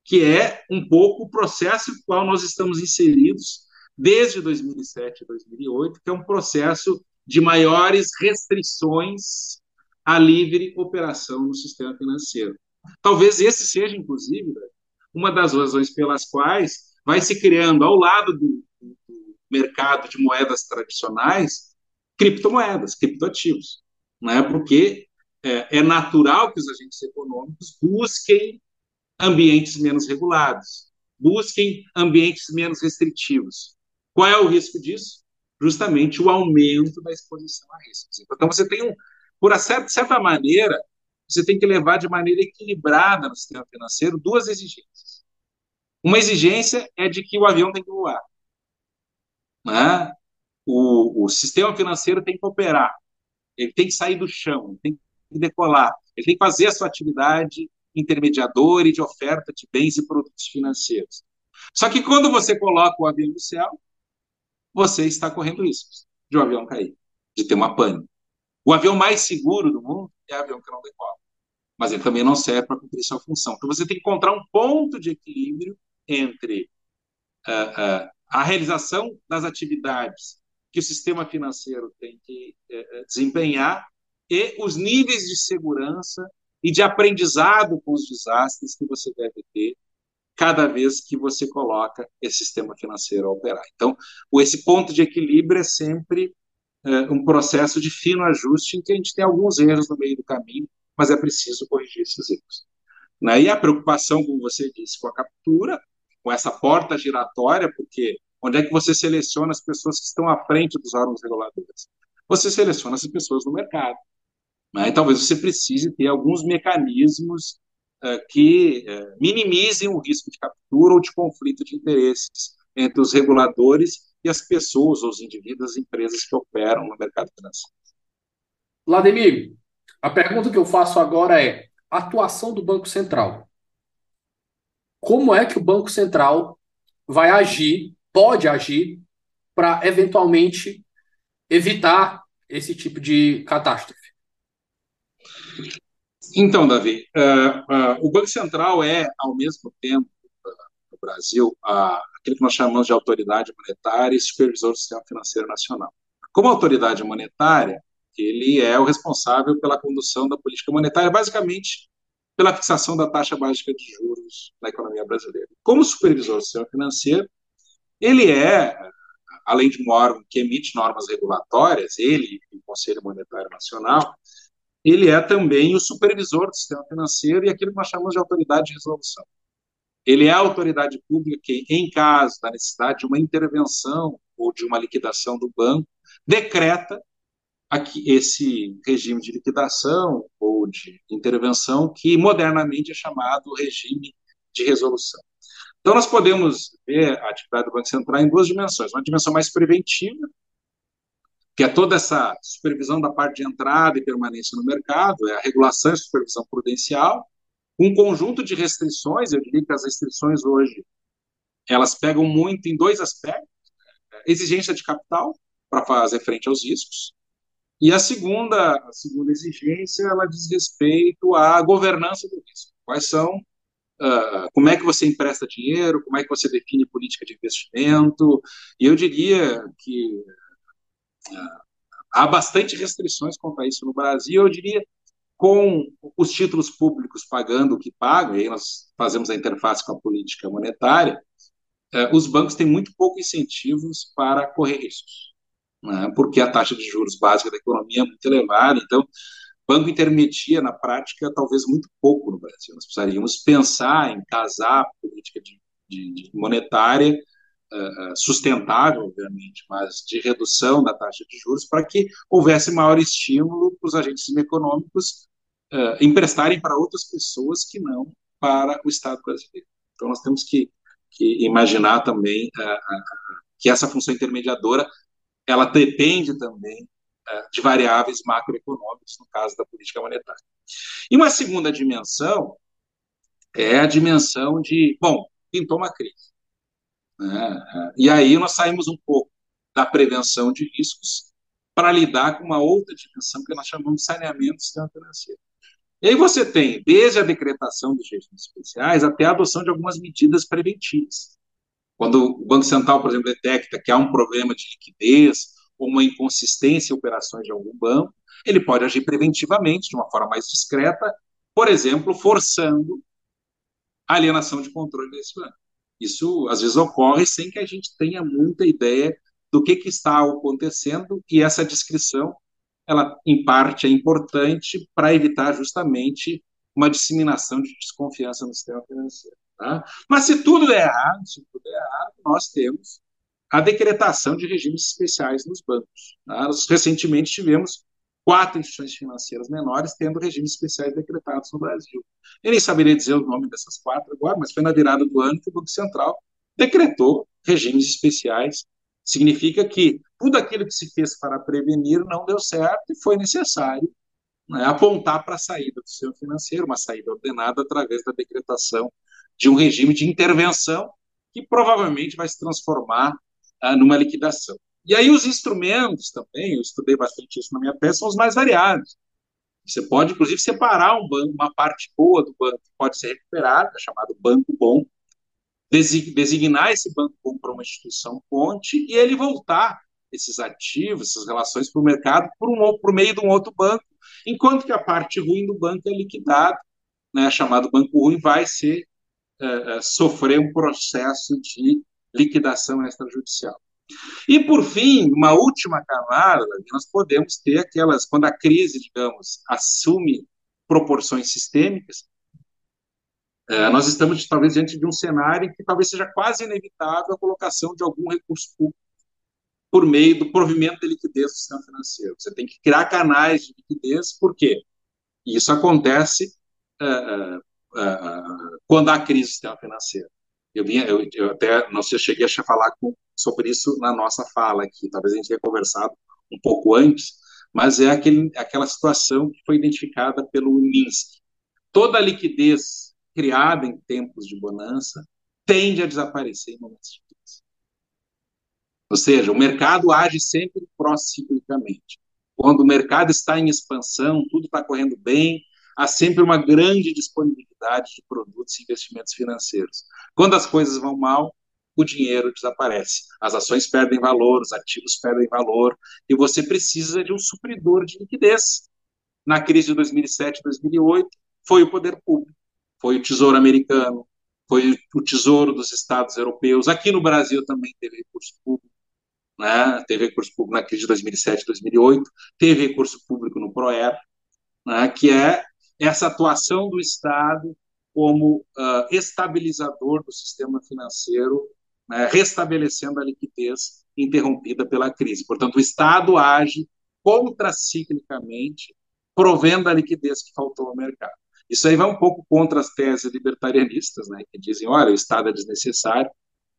que é um pouco o processo no qual nós estamos inseridos desde 2007 e 2008, que é um processo de maiores restrições à livre operação no sistema financeiro. Talvez esse seja, inclusive, uma das razões pelas quais vai se criando, ao lado do, do mercado de moedas tradicionais, criptomoedas, criptoativos, é? porque é, é natural que os agentes econômicos busquem ambientes menos regulados, busquem ambientes menos restritivos. Qual é o risco disso? Justamente o aumento da exposição a riscos. Então, você tem um, por certa, certa maneira, você tem que levar de maneira equilibrada no sistema financeiro duas exigências. Uma exigência é de que o avião tem que voar. Né? O, o sistema financeiro tem que operar, ele tem que sair do chão, tem que decolar, ele tem que fazer a sua atividade intermediadora e de oferta de bens e produtos financeiros. Só que quando você coloca o avião no céu, você está correndo riscos de o um avião cair, de ter uma pane. O avião mais seguro do mundo é o avião que não decola. mas ele também não serve para cumprir sua função. Então você tem que encontrar um ponto de equilíbrio entre uh, uh, a realização das atividades que o sistema financeiro tem que uh, desempenhar e os níveis de segurança e de aprendizado com os desastres que você deve ter cada vez que você coloca esse sistema financeiro a operar. Então, esse ponto de equilíbrio é sempre um processo de fino ajuste em que a gente tem alguns erros no meio do caminho, mas é preciso corrigir esses erros. Né? E a preocupação, como você disse, com a captura, com essa porta giratória, porque onde é que você seleciona as pessoas que estão à frente dos órgãos reguladores? Você seleciona as pessoas no mercado. Né? Talvez você precise ter alguns mecanismos uh, que uh, minimizem o risco de captura ou de conflito de interesses entre os reguladores e as pessoas, os indivíduos, as empresas que operam no mercado financeiro. Vladimir, a pergunta que eu faço agora é: atuação do Banco Central. Como é que o Banco Central vai agir, pode agir, para eventualmente evitar esse tipo de catástrofe? Então, Davi, uh, uh, o Banco Central é, ao mesmo tempo, uh, no Brasil, aquilo que nós chamamos de autoridade monetária e supervisor do sistema financeiro nacional. Como autoridade monetária, ele é o responsável pela condução da política monetária, basicamente pela fixação da taxa básica de juros na economia brasileira. Como supervisor do sistema financeiro, ele é, além de um órgão que emite normas regulatórias, ele o Conselho Monetário Nacional, ele é também o supervisor do sistema financeiro e aquilo que nós chamamos de autoridade de resolução. Ele é a autoridade pública que, em caso da necessidade de uma intervenção ou de uma liquidação do banco, decreta aqui, esse regime de liquidação ou de intervenção que modernamente é chamado regime de resolução. Então, nós podemos ver a atividade do Banco Central em duas dimensões. Uma dimensão mais preventiva, que é toda essa supervisão da parte de entrada e permanência no mercado, é a regulação e supervisão prudencial, um conjunto de restrições, eu diria que as restrições hoje, elas pegam muito em dois aspectos, exigência de capital, para fazer frente aos riscos, e a segunda, a segunda exigência, ela diz respeito à governança do risco. Quais são, uh, como é que você empresta dinheiro, como é que você define política de investimento, e eu diria que uh, há bastante restrições quanto a isso no Brasil, eu diria com os títulos públicos pagando o que pagam, e aí nós fazemos a interface com a política monetária, uh, os bancos têm muito pouco incentivos para correr riscos né, porque a taxa de juros básica da economia é muito elevada. Então, banco intermedia, na prática, talvez muito pouco no Brasil. Nós precisaríamos pensar em casar a política de, de, de monetária uh, sustentável, obviamente, mas de redução da taxa de juros para que houvesse maior estímulo para os agentes econômicos uh, emprestarem para outras pessoas que não para o Estado brasileiro. Então, nós temos que, que imaginar também uh, que essa função intermediadora ela depende também de variáveis macroeconômicas, no caso da política monetária. E uma segunda dimensão é a dimensão de, bom, pintou uma crise. Né? E aí nós saímos um pouco da prevenção de riscos para lidar com uma outra dimensão que nós chamamos de saneamento do sistema financeiro. E aí você tem, desde a decretação dos regimes especiais até a adoção de algumas medidas preventivas. Quando o Banco Central, por exemplo, detecta que há um problema de liquidez ou uma inconsistência em operações de algum banco, ele pode agir preventivamente, de uma forma mais discreta, por exemplo, forçando a alienação de controle desse banco. Isso, às vezes, ocorre sem que a gente tenha muita ideia do que, que está acontecendo, e essa descrição, ela, em parte, é importante para evitar justamente uma disseminação de desconfiança no sistema financeiro. Tá? Mas se tudo der errado, se tudo der errado, nós temos a decretação de regimes especiais nos bancos. Tá? Nós recentemente tivemos quatro instituições financeiras menores tendo regimes especiais decretados no Brasil. Eu nem saberia dizer o nome dessas quatro agora, mas foi na virada do ano que o Banco Central decretou regimes especiais. Significa que tudo aquilo que se fez para prevenir não deu certo e foi necessário né, apontar para a saída do sistema financeiro, uma saída ordenada através da decretação de um regime de intervenção que provavelmente vai se transformar ah, numa liquidação. E aí os instrumentos também, eu estudei bastante isso na minha peça, são os mais variados. Você pode, inclusive, separar um banco, uma parte boa do banco pode ser recuperada, chamado banco bom, designar esse banco bom para uma instituição ponte e ele voltar esses ativos, essas relações para o mercado por, um, por meio de um outro banco, enquanto que a parte ruim do banco é liquidada, né, chamado banco ruim, vai ser é, é, sofrer um processo de liquidação extrajudicial. E, por fim, uma última camada, nós podemos ter aquelas, quando a crise, digamos, assume proporções sistêmicas, é, nós estamos talvez diante de um cenário em que talvez seja quase inevitável a colocação de algum recurso público por meio do provimento de liquidez do sistema financeiro. Você tem que criar canais de liquidez, por quê? Isso acontece uh, uh, uh, quando há crise do sistema financeiro. Eu, vinha, eu, eu até, não sei, cheguei a falar com, sobre isso na nossa fala aqui, talvez a gente tenha conversado um pouco antes, mas é aquele, aquela situação que foi identificada pelo Minsky. Toda a liquidez criada em tempos de bonança tende a desaparecer em momentos de crise. Ou seja, o mercado age sempre pró-ciclicamente. Quando o mercado está em expansão, tudo está correndo bem, há sempre uma grande disponibilidade de produtos e investimentos financeiros. Quando as coisas vão mal, o dinheiro desaparece. As ações perdem valor, os ativos perdem valor, e você precisa de um supridor de liquidez. Na crise de 2007 2008, foi o poder público, foi o Tesouro Americano, foi o Tesouro dos Estados Europeus. Aqui no Brasil também teve recurso público, né? teve recurso público na crise de 2007 2008, teve recurso público no PROER, né? que é essa atuação do Estado como uh, estabilizador do sistema financeiro, né, restabelecendo a liquidez interrompida pela crise. Portanto, o Estado age contraciclicamente, provendo a liquidez que faltou ao mercado. Isso aí vai um pouco contra as teses libertarianistas, né, que dizem, olha, o Estado é desnecessário.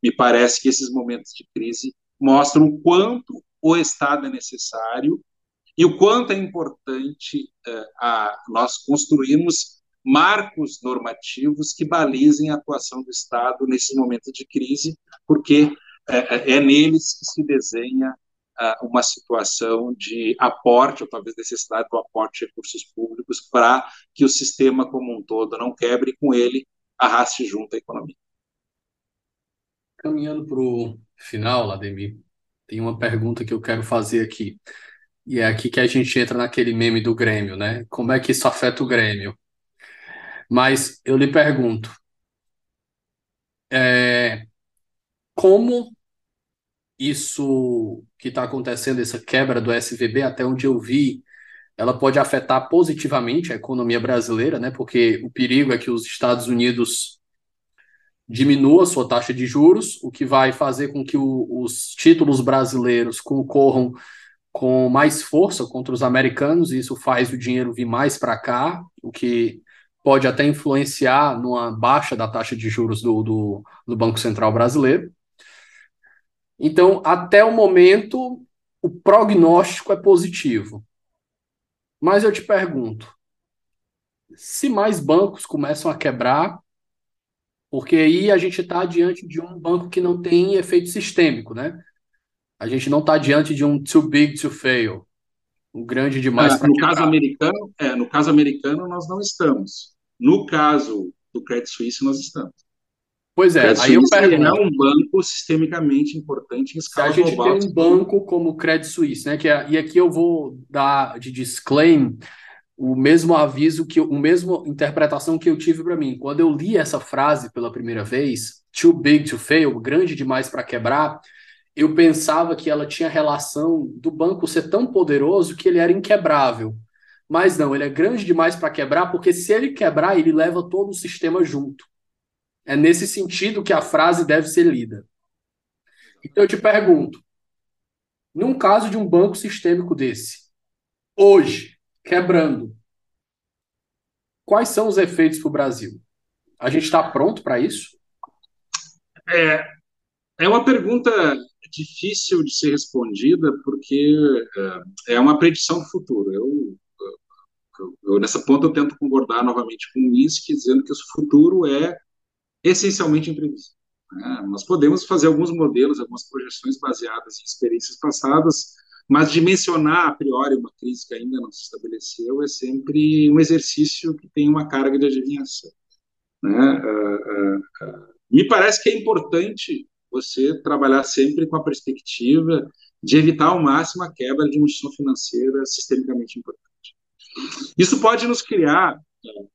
Me parece que esses momentos de crise mostram o quanto o Estado é necessário e o quanto é importante uh, a, nós construirmos marcos normativos que balizem a atuação do Estado nesses momentos de crise, porque é, é neles que se desenha uh, uma situação de aporte, ou talvez necessidade do aporte de recursos públicos para que o sistema como um todo não quebre e com ele arraste junto a economia. Caminhando para o final, Lademir, tem uma pergunta que eu quero fazer aqui. E é aqui que a gente entra naquele meme do Grêmio, né? Como é que isso afeta o Grêmio? Mas eu lhe pergunto, é, como isso que está acontecendo, essa quebra do SVB, até onde eu vi, ela pode afetar positivamente a economia brasileira, né? Porque o perigo é que os Estados Unidos diminua sua taxa de juros, o que vai fazer com que o, os títulos brasileiros concorram com mais força contra os americanos, e isso faz o dinheiro vir mais para cá, o que pode até influenciar numa baixa da taxa de juros do, do, do Banco Central brasileiro. Então, até o momento, o prognóstico é positivo. Mas eu te pergunto, se mais bancos começam a quebrar, porque aí a gente está diante de um banco que não tem efeito sistêmico, né? A gente não está diante de um too big to fail, um grande demais é, no caso americano, é, no caso americano nós não estamos. No caso do Credit Suisse nós estamos. Pois é, aí eu pergunto. é um banco sistemicamente importante em escala global. A gente global. tem um banco como o Credit Suisse, né? Que é, e aqui eu vou dar de disclaim o mesmo aviso que o mesmo interpretação que eu tive para mim quando eu li essa frase pela primeira vez, too big to fail, grande demais para quebrar eu pensava que ela tinha relação do banco ser tão poderoso que ele era inquebrável. Mas não, ele é grande demais para quebrar, porque se ele quebrar, ele leva todo o sistema junto. É nesse sentido que a frase deve ser lida. Então eu te pergunto: num caso de um banco sistêmico desse, hoje, quebrando, quais são os efeitos para o Brasil? A gente está pronto para isso? É, é uma pergunta difícil de ser respondida porque é, é uma predição do futuro. Eu, eu, eu, nessa ponta eu tento concordar novamente com o Minsky, dizendo que o futuro é essencialmente imprevisível. Né? Nós podemos fazer alguns modelos, algumas projeções baseadas em experiências passadas, Mas dimensionar a priori uma crise que ainda não se estabeleceu é sempre um exercício que tem uma carga de adivinhação. Né? Uh, uh, uh, me parece que é importante você trabalhar sempre com a perspectiva de evitar ao máximo a quebra de uma instituição financeira sistemicamente importante. Isso pode nos criar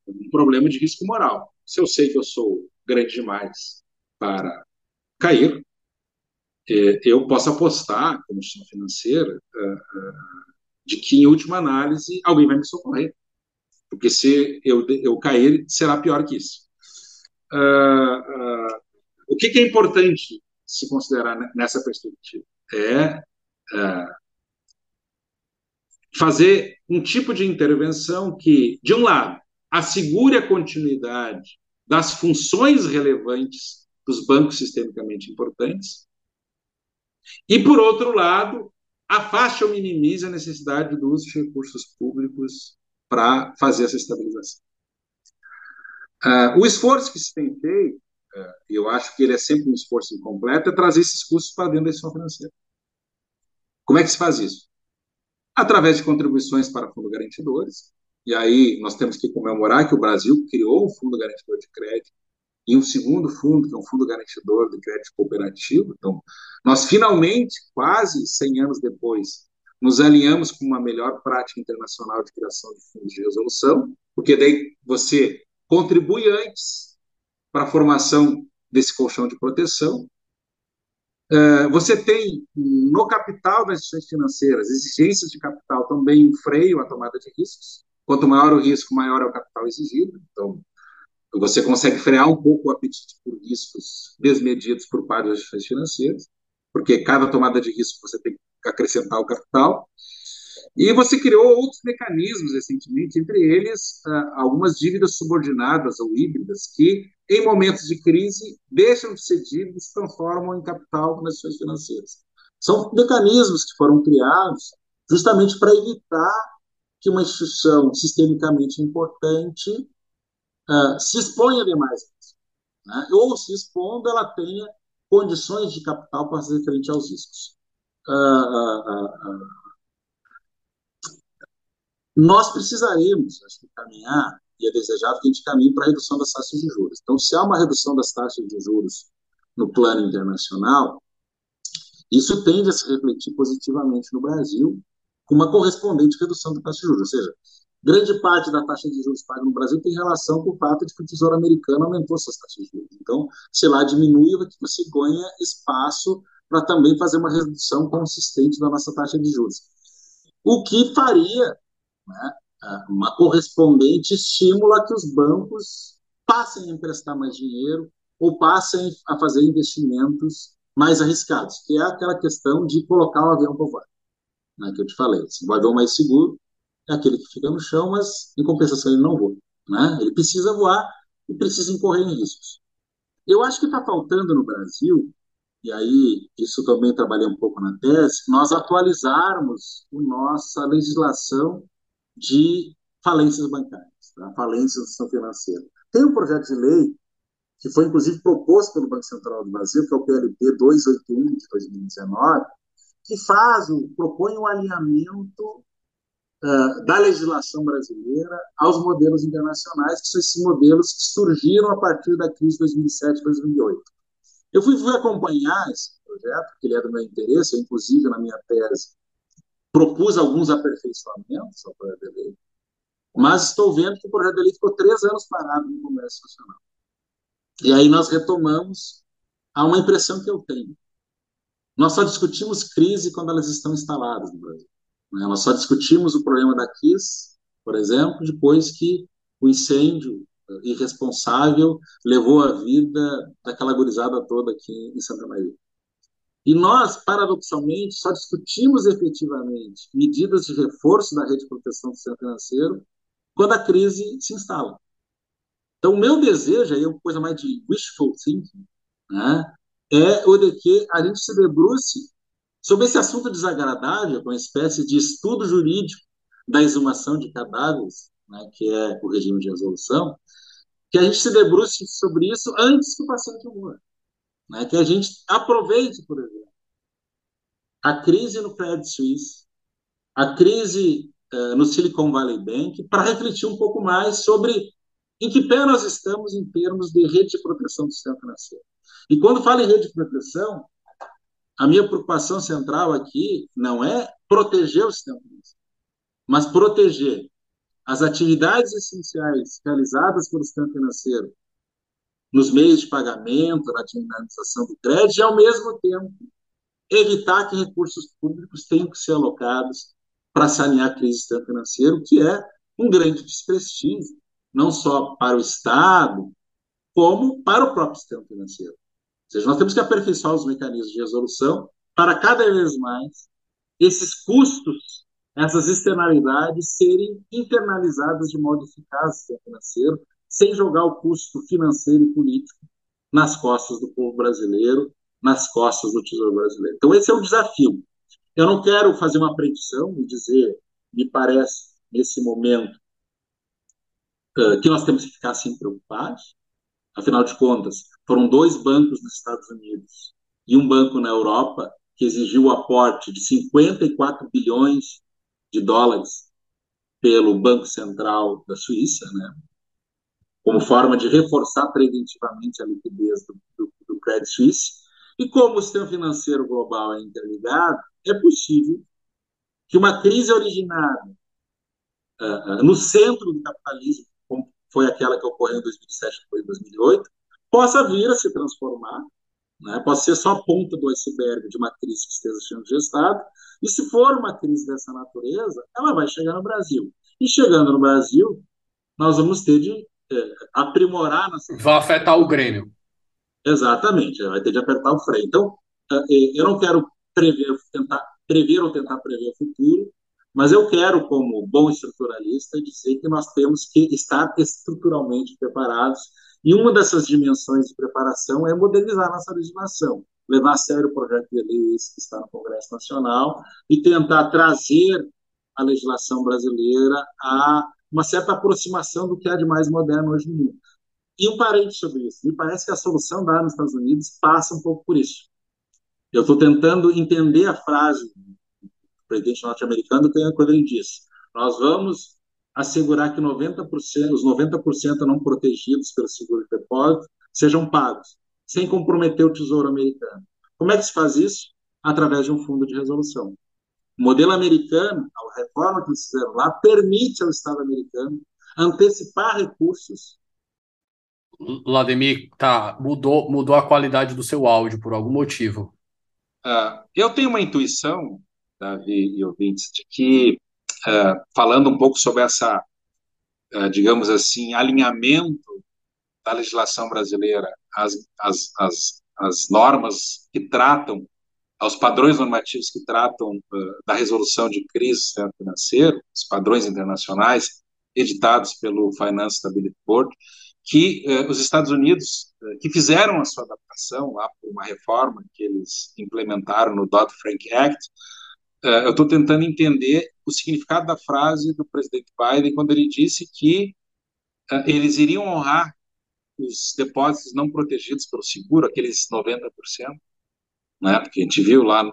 um problema de risco moral. Se eu sei que eu sou grande demais para cair, é, eu posso apostar, como instituição financeira, é, é, de que, em última análise, alguém vai me socorrer. Porque se eu, eu cair, será pior que isso. o que, é importante se considerar nessa perspectiva? É, fazer um tipo de intervenção que, de um lado, assegure a continuidade das funções relevantes dos bancos sistemicamente importantes, e, por outro lado, afaste ou minimize a necessidade do uso de recursos públicos para fazer essa estabilização. Uh, o esforço que se tem feito, eu acho que ele é sempre um esforço incompleto, é trazer esses custos para dentro da instituição financeira. Como é que se faz isso? Através de contribuições para fundo garantidores, e aí nós temos que comemorar que o Brasil criou um fundo garantidor de crédito e um segundo fundo, que é um fundo garantidor de crédito cooperativo. Então, nós finalmente, quase 100 anos depois, nos alinhamos com uma melhor prática internacional de criação de fundos de resolução, porque daí você contribui antes para a formação desse colchão de proteção. É, você tem no capital das instituições financeiras exigências de capital também um freio à tomada de riscos. Quanto maior o risco, maior é o capital exigido. Então, você consegue frear um pouco o apetite por riscos desmedidos por parte das instituições financeiras, porque cada tomada de risco você tem que acrescentar o capital. E você criou outros mecanismos recentemente, entre eles ah, algumas dívidas subordinadas ou híbridas, que, em momentos de crise, deixam de ser dívidas e transformam em capital nas instituições financeiras. São mecanismos que foram criados justamente para evitar que uma instituição sistemicamente importante uh, se exponha demais. Né? Ou, se expondo, ela tenha condições de capital para fazer frente aos riscos. Uh, uh, nós precisaremos, acho que, caminhar, e é desejável que a gente caminhe para a redução das taxas de juros. Então, se há uma redução das taxas de juros no plano internacional, isso tende a se refletir positivamente no Brasil, com uma correspondente redução da taxa de juros. Ou seja, grande parte da taxa de juros paga no Brasil tem relação com o fato de que o Tesouro Americano aumentou suas taxas de juros. Então, se lá diminui, você ganha espaço para também fazer uma redução consistente da nossa taxa de juros. O que faria né, uma correspondente estímulo a que os bancos passem a emprestar mais dinheiro ou passem a fazer investimentos mais arriscados, que é aquela questão de colocar o avião voar né, que eu te falei. Assim, o avião mais seguro é aquele que fica no chão, mas em compensação ele não voa. Né? Ele precisa voar e precisa incorrer em riscos. Eu acho que está faltando no Brasil, e aí isso também trabalhei um pouco na tese, nós atualizarmos a nossa legislação de falências bancárias, tá? falências do sistema financeiro. Tem um projeto de lei que foi inclusive proposto pelo Banco Central do Brasil, que é o PLP 281 de 2019, que faz, propõe um alinhamento uh, da legislação brasileira aos modelos internacionais, que são esses modelos que surgiram a partir da crise de 2007 2008. Eu fui, fui acompanhar esse projeto, porque ele é do meu interesse, eu, inclusive, na minha tese, propus alguns aperfeiçoamentos ao projeto de lei, mas estou vendo que o projeto de lei ficou três anos parado no Congresso Nacional. E aí nós retomamos a uma impressão que eu tenho. Nós só discutimos crise quando elas estão instaladas no Brasil. Né? Nós só discutimos o problema da KISS, por exemplo, depois que o incêndio eh, irresponsável levou a vida daquela gurizada toda aqui em Santa Maria. E nós, paradoxalmente, só discutimos efetivamente medidas de reforço da rede de proteção do sistema financeiro quando a crise se instala. Então, o meu desejo, aí é uma coisa mais de wishful thinking, né? é o de que a gente se debruce sobre esse assunto desagradável, uma espécie de estudo jurídico da exumação de cadáveres, né, que é o regime de resolução, que a gente se debruce sobre isso antes que o paciente morra. Né, que a gente aproveite, por exemplo, a crise no Credit Suisse, a crise uh, no Silicon Valley Bank, para refletir um pouco mais sobre em que pé nós estamos em termos de rede de proteção do sistema financeiro. E quando falo em rede de proteção, a minha preocupação central aqui não é proteger o sistema financeiro, mas proteger as atividades essenciais realizadas pelo sistema financeiro nos meios de pagamento, na dinamização do crédito, e, ao mesmo tempo, evitar que recursos públicos tenham que ser alocados para sanear a crise financeiro, que é um grande desprestígio, não só para o Estado, como para o próprio sistema financeiro. Ou seja, nós temos que aperfeiçoar os mecanismos de resolução para cada vez mais esses custos, essas externalidades serem internalizadas de modo eficaz no sistema financeiro, sem jogar o custo financeiro e político nas costas do povo brasileiro, nas costas do Tesouro Brasileiro. Então, esse é o desafio. Eu não quero fazer uma predição e dizer, me parece, nesse momento, que nós temos que ficar assim preocupados. Afinal de contas, foram dois bancos nos Estados Unidos e um banco na Europa que exigiu o aporte de 54 bilhões de dólares pelo Banco Central da Suíça, né? Como forma de reforçar preventivamente a liquidez do, do, do Credit Suisse. E como o sistema financeiro global é interligado, é possível que uma crise originada uh, uh, no centro do capitalismo, como foi aquela que ocorreu em 2007 e 2008, possa vir a se transformar, né? possa ser só a ponta do iceberg de uma crise que esteja sendo gestada, e se for uma crise dessa natureza, ela vai chegar no Brasil. E chegando no Brasil, nós vamos ter de aprimorar. Nossa... Vai afetar o Grêmio. Exatamente, vai ter de apertar o freio. Então, é, é, eu não quero prever, tentar prever ou tentar prever o futuro, mas eu quero, como bom estruturalista, dizer que nós temos que estar estruturalmente preparados. E uma dessas dimensões de preparação é modernizar nossa legislação, levar a sério o projeto de lei que está no Congresso Nacional e tentar trazer a legislação brasileira a uma certa aproximação do que há de mais moderno hoje no mundo. E um parente sobre isso. Me parece que a solução da nos Estados Unidos passa um pouco por isso. Eu estou tentando entender a frase do presidente norte-americano quando ele diz: nós vamos assegurar que 90%, os 90% não protegidos pelo seguro de depósito sejam pagos, sem comprometer o Tesouro americano. Como é que se faz isso? Através de um fundo de resolução. O modelo americano, a reforma que eles fizeram lá, permite ao Estado americano antecipar recursos. Vladimir, tá, mudou, mudou a qualidade do seu áudio por algum motivo. Uh, eu tenho uma intuição, Davi e ouvintes, de que, uh, falando um pouco sobre essa, uh, digamos assim, alinhamento da legislação brasileira às, às, às, às normas que tratam aos padrões normativos que tratam uh, da resolução de crise do sistema financeiro, os padrões internacionais editados pelo Finance Stability Board, que uh, os Estados Unidos, uh, que fizeram a sua adaptação lá por uma reforma que eles implementaram no Dodd-Frank Act, eu estou tentando entender o significado da frase do presidente Biden quando ele disse que eles iriam honrar os depósitos não protegidos pelo seguro, aqueles 90%, né? Porque a gente viu lá,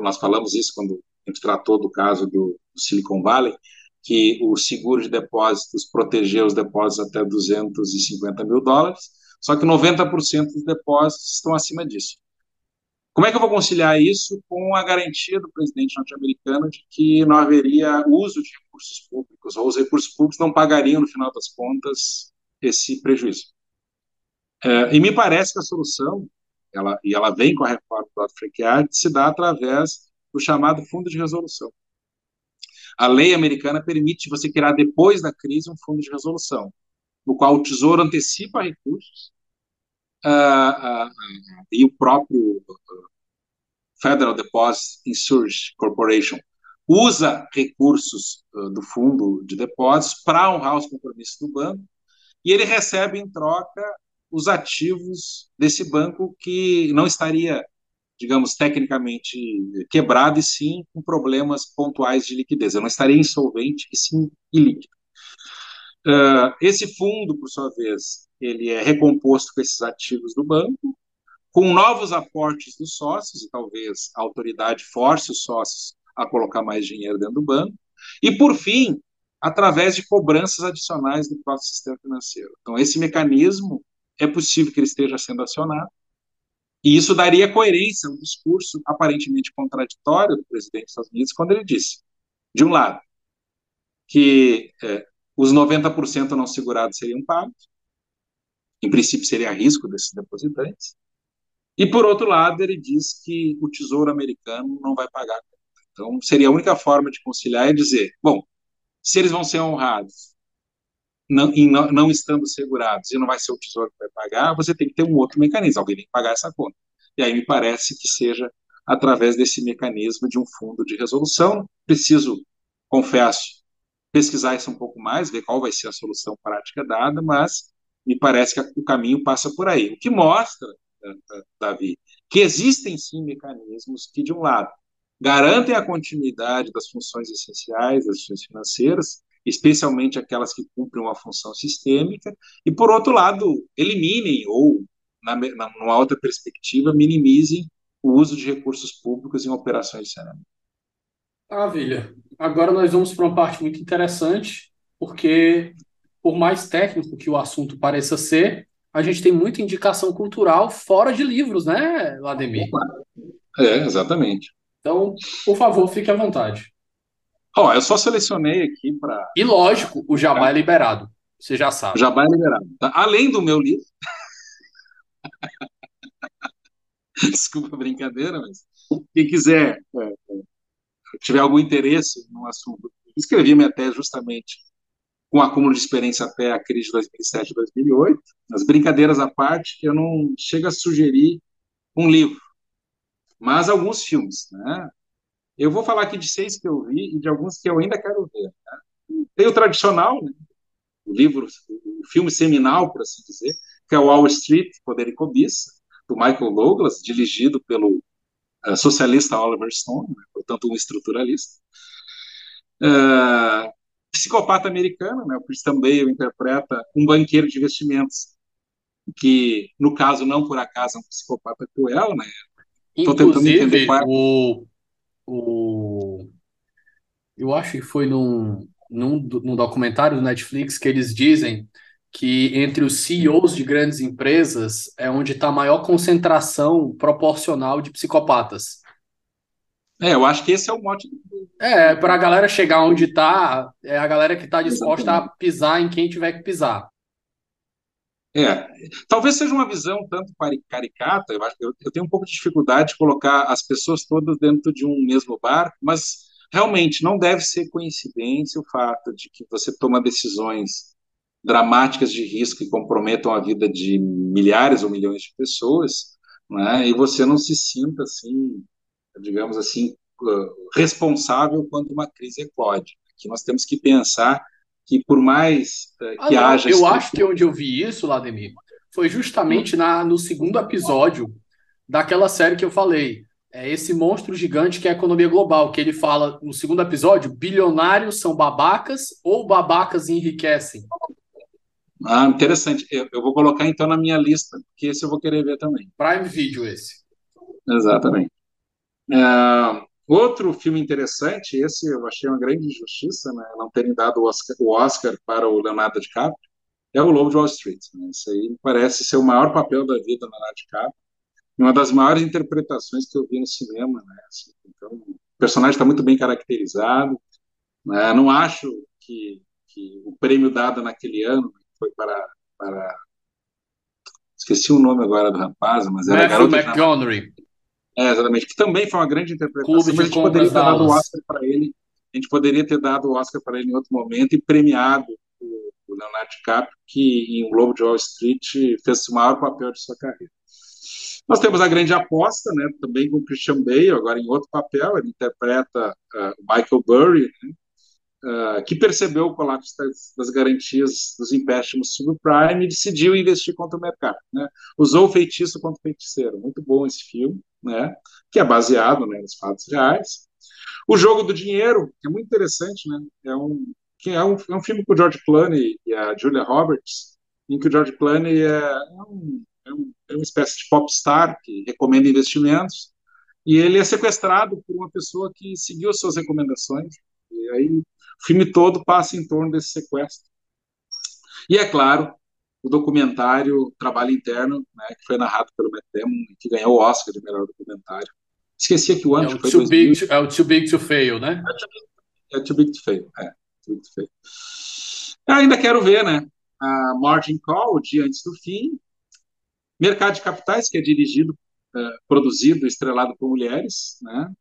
nós falamos isso quando a gente tratou do caso do, do Silicon Valley, que o seguro de depósitos protegeu os depósitos até 250 mil dólares, só que 90% dos depósitos estão acima disso. Como é que eu vou conciliar isso com a garantia do presidente norte-americano de que não haveria uso de recursos públicos, ou os recursos públicos não pagariam, no final das contas, esse prejuízo? É, e me parece que a solução ela, e ela vem com a reforma do Dodd-Frank se dá através do chamado Fundo de Resolução. A lei americana permite você criar, depois da crise, um fundo de resolução, no qual o Tesouro antecipa recursos uh, uh, uh, e o próprio Federal Deposit Insurance Corporation usa recursos do fundo de depósitos para honrar os compromissos do banco e ele recebe em troca os ativos desse banco que não estaria, digamos, tecnicamente quebrado e sim com problemas pontuais de liquidez. Eu não estaria insolvente e sim ilíquido. Uh, esse fundo, por sua vez, ele é recomposto com esses ativos do banco, com novos aportes dos sócios, e talvez a autoridade force os sócios a colocar mais dinheiro dentro do banco, e, por fim, através de cobranças adicionais do próprio sistema financeiro. Então, esse mecanismo é possível que ele esteja sendo acionado, e isso daria coerência ao discurso aparentemente contraditório do presidente dos Estados Unidos quando ele disse, de um lado, que é, os 90% não segurados seriam pagos, em princípio seria risco desses depositantes, e por outro lado ele diz que o Tesouro americano não vai pagar. Então seria a única forma de conciliar é dizer, bom, se eles vão ser honrados não, não, não, estando segurados e não vai ser o Tesouro que vai pagar, você tem que ter um outro mecanismo, alguém tem que pagar essa conta. E aí me parece que seja através desse mecanismo de um fundo de resolução. Preciso, confesso, pesquisar isso um pouco mais, ver qual vai ser a solução prática dada, mas me parece que o caminho passa por aí. O que mostra, eh, eh, Davi, que existem sim mecanismos que, de um lado, garantem a continuidade das funções essenciais das instituições financeiras, especialmente aquelas que cumprem uma função sistêmica, e, por outro lado, eliminem ou, na, na, numa outra perspectiva, minimizem o uso de recursos públicos em operações de saneamento. Maravilha. Agora nós vamos para uma parte muito interessante, porque, por mais técnico que o assunto pareça ser, a gente tem muita indicação cultural fora de livros, né, Lademir? É, exatamente. Então, por favor, fique à vontade. Ó, oh, eu só selecionei aqui para. E lógico, o jabá é liberado. Você já sabe. O jabá é liberado. Tá? Além do meu livro. Desculpa a brincadeira, mas quem quiser, é, é, tiver algum interesse no assunto, escrevi minha tese justamente com acúmulo de experiência até a crise de 2007 e 2008. As brincadeiras à parte, eu não chego a sugerir um livro, mas alguns filmes. Né? Eu vou falar aqui de seis que eu vi e de alguns que eu ainda quero ver. Né? Tem o tradicional, né? o livro, o filme seminal, por assim dizer, que é o Wall Street, Poder e Cobiça, do Michael Douglas, dirigido pelo uh, socialista Oliver Stone, né? portanto um estruturalista. Uh, psicopata americano, né? o Christian Bale interpreta um banqueiro de investimentos que, no caso, não por acaso é um psicopata cruel, né? Inclusive, é... o, o, eu acho que foi num, num, num documentário do Netflix que eles dizem que entre os CEOs de grandes empresas é onde está a maior concentração proporcional de psicopatas. É, eu acho que esse é o mote. É, para a galera chegar onde está, é a galera que está disposta a pisar em quem tiver que pisar. É, talvez seja uma visão tanto caricata, eu, acho, eu, eu tenho um pouco de dificuldade de colocar as pessoas todas dentro de um mesmo barco, mas realmente não deve ser coincidência o fato de que você toma decisões dramáticas de risco que comprometam a vida de milhares ou milhões de pessoas, né, e você não se sinta assim, digamos assim, responsável quando uma crise eclode. Que nós temos que pensar que por mais uh, que ah, haja. Eu acho que onde eu vi isso, Lademir, foi justamente na, no segundo episódio daquela série que eu falei. É esse monstro gigante que é a economia global, que ele fala no segundo episódio: bilionários são babacas ou babacas enriquecem. Ah, interessante. Eu, eu vou colocar então na minha lista, porque esse eu vou querer ver também. Prime Video esse. Exatamente. É, outro filme interessante, esse eu achei uma grande injustiça, né, não terem dado o Oscar, o Oscar para o Leonardo DiCaprio, é o Lobo de Wall Street. Né? Isso aí parece ser o maior papel da vida do Leonardo DiCaprio, uma das maiores interpretações que eu vi no cinema. Né? Assim, então, o personagem está muito bem caracterizado. Né? Não acho que, que o prêmio dado naquele ano foi para, para esqueci o nome agora do rapaz, mas era Matthew McGonery. É, exatamente, que também foi uma grande interpretação, mas a gente poderia ter dado o Oscar para ele, a gente poderia ter dado o Oscar para ele em outro momento e premiado o, o Leonardo DiCaprio, que em O Lobo de Wall Street fez o maior papel de sua carreira. Nós temos a grande aposta, né, também com o Christian Bale, agora em outro papel, ele interpreta uh, Michael Burry, né, uh, que percebeu o colapso das, das, garantias dos empréstimos subprime e decidiu investir contra o mercado. Né? Usou o feitiço contra o feiticeiro. Muito bom esse filme, né? que é baseado né, nos fatos reais. O Jogo do Dinheiro, que é muito interessante, né? é, um, que é, um, é um filme com o George Clooney e a Julia Roberts, em que o George Clooney é, é um, é, um, é uma espécie de popstar que recomenda investimentos, e ele é sequestrado por uma pessoa que seguiu as suas recomendações, e aí o filme todo passa em torno desse sequestro. E é claro, o documentário Trabalho Interno, né, que foi narrado pelo Matt Damon e que ganhou o Oscar de melhor documentário. Esqueci aqui o ano. É o, too big to, é o Too Big to Fail, né? É, Too Big to Fail, é. Too big to fail. Eu ainda quero ver, né? A Margin Call, o dia antes do fim. Mercado de Capitais, que é dirigido, é, produzido, estrelado por mulheres, né?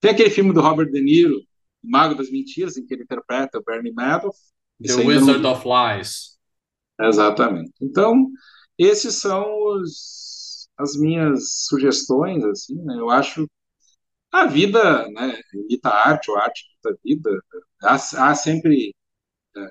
Tem aquele filme do Robert De Niro, Mago das Mentiras, em que ele interpreta o Bernie Madoff. The Wizard of Lies. Exatamente. Então, esses são os, as minhas sugestões, assim, né? Eu acho a vida, né, imita a arte, ou a arte imita a vida. Há, há sempre é,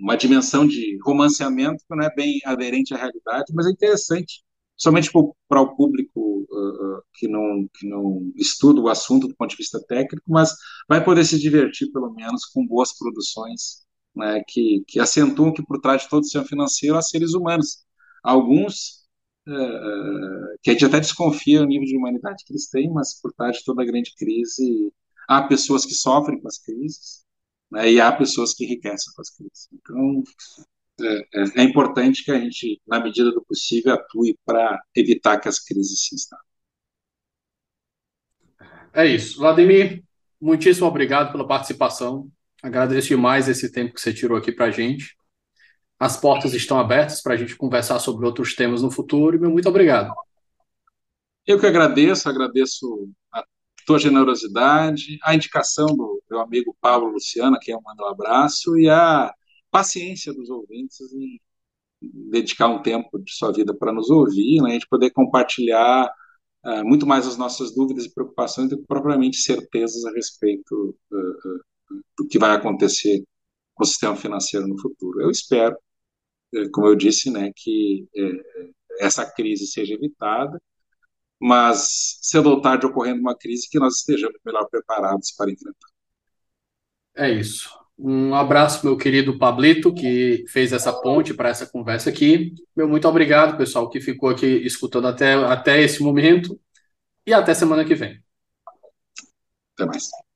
uma dimensão de romanceamento que não é bem aderente à realidade, mas é interessante, somente para o público uh, que, não, que não estuda o assunto do ponto de vista técnico, mas vai poder se divertir, pelo menos, com boas produções né, que, que acentuam que por trás de todo o sistema financeiro há seres humanos. Alguns uh, que a gente até desconfia o nível de humanidade que eles têm, mas por trás de toda a grande crise há pessoas que sofrem com as crises né, e há pessoas que enriquecem com as crises. Então, é, é, é importante que a gente, na medida do possível, atue para evitar que as crises se instalem. É isso. Vladimir, muitíssimo obrigado pela participação. Agradeço demais esse tempo que você tirou aqui para a gente. As portas estão abertas para a gente conversar sobre outros temas no futuro. E muito obrigado. Eu que agradeço, agradeço a tua generosidade, a indicação do meu amigo Pablo Luciano, que eu mando um abraço, e a paciência dos ouvintes em dedicar um tempo de sua vida para nos ouvir, né, a gente poder compartilhar uh, muito mais as nossas dúvidas e preocupações do que propriamente certezas a respeito uh, uh, do que vai acontecer com o sistema financeiro no futuro. Eu espero, eh, como eu disse, né, que eh, essa crise seja evitada, mas cedo ou tarde ocorrendo uma crise que nós estejamos melhor preparados para enfrentar. É isso. Um abraço, meu querido Pablito, que fez essa ponte para essa conversa aqui. Meu muito obrigado, pessoal, que ficou aqui escutando até, até esse momento. E até semana que vem. Até mais.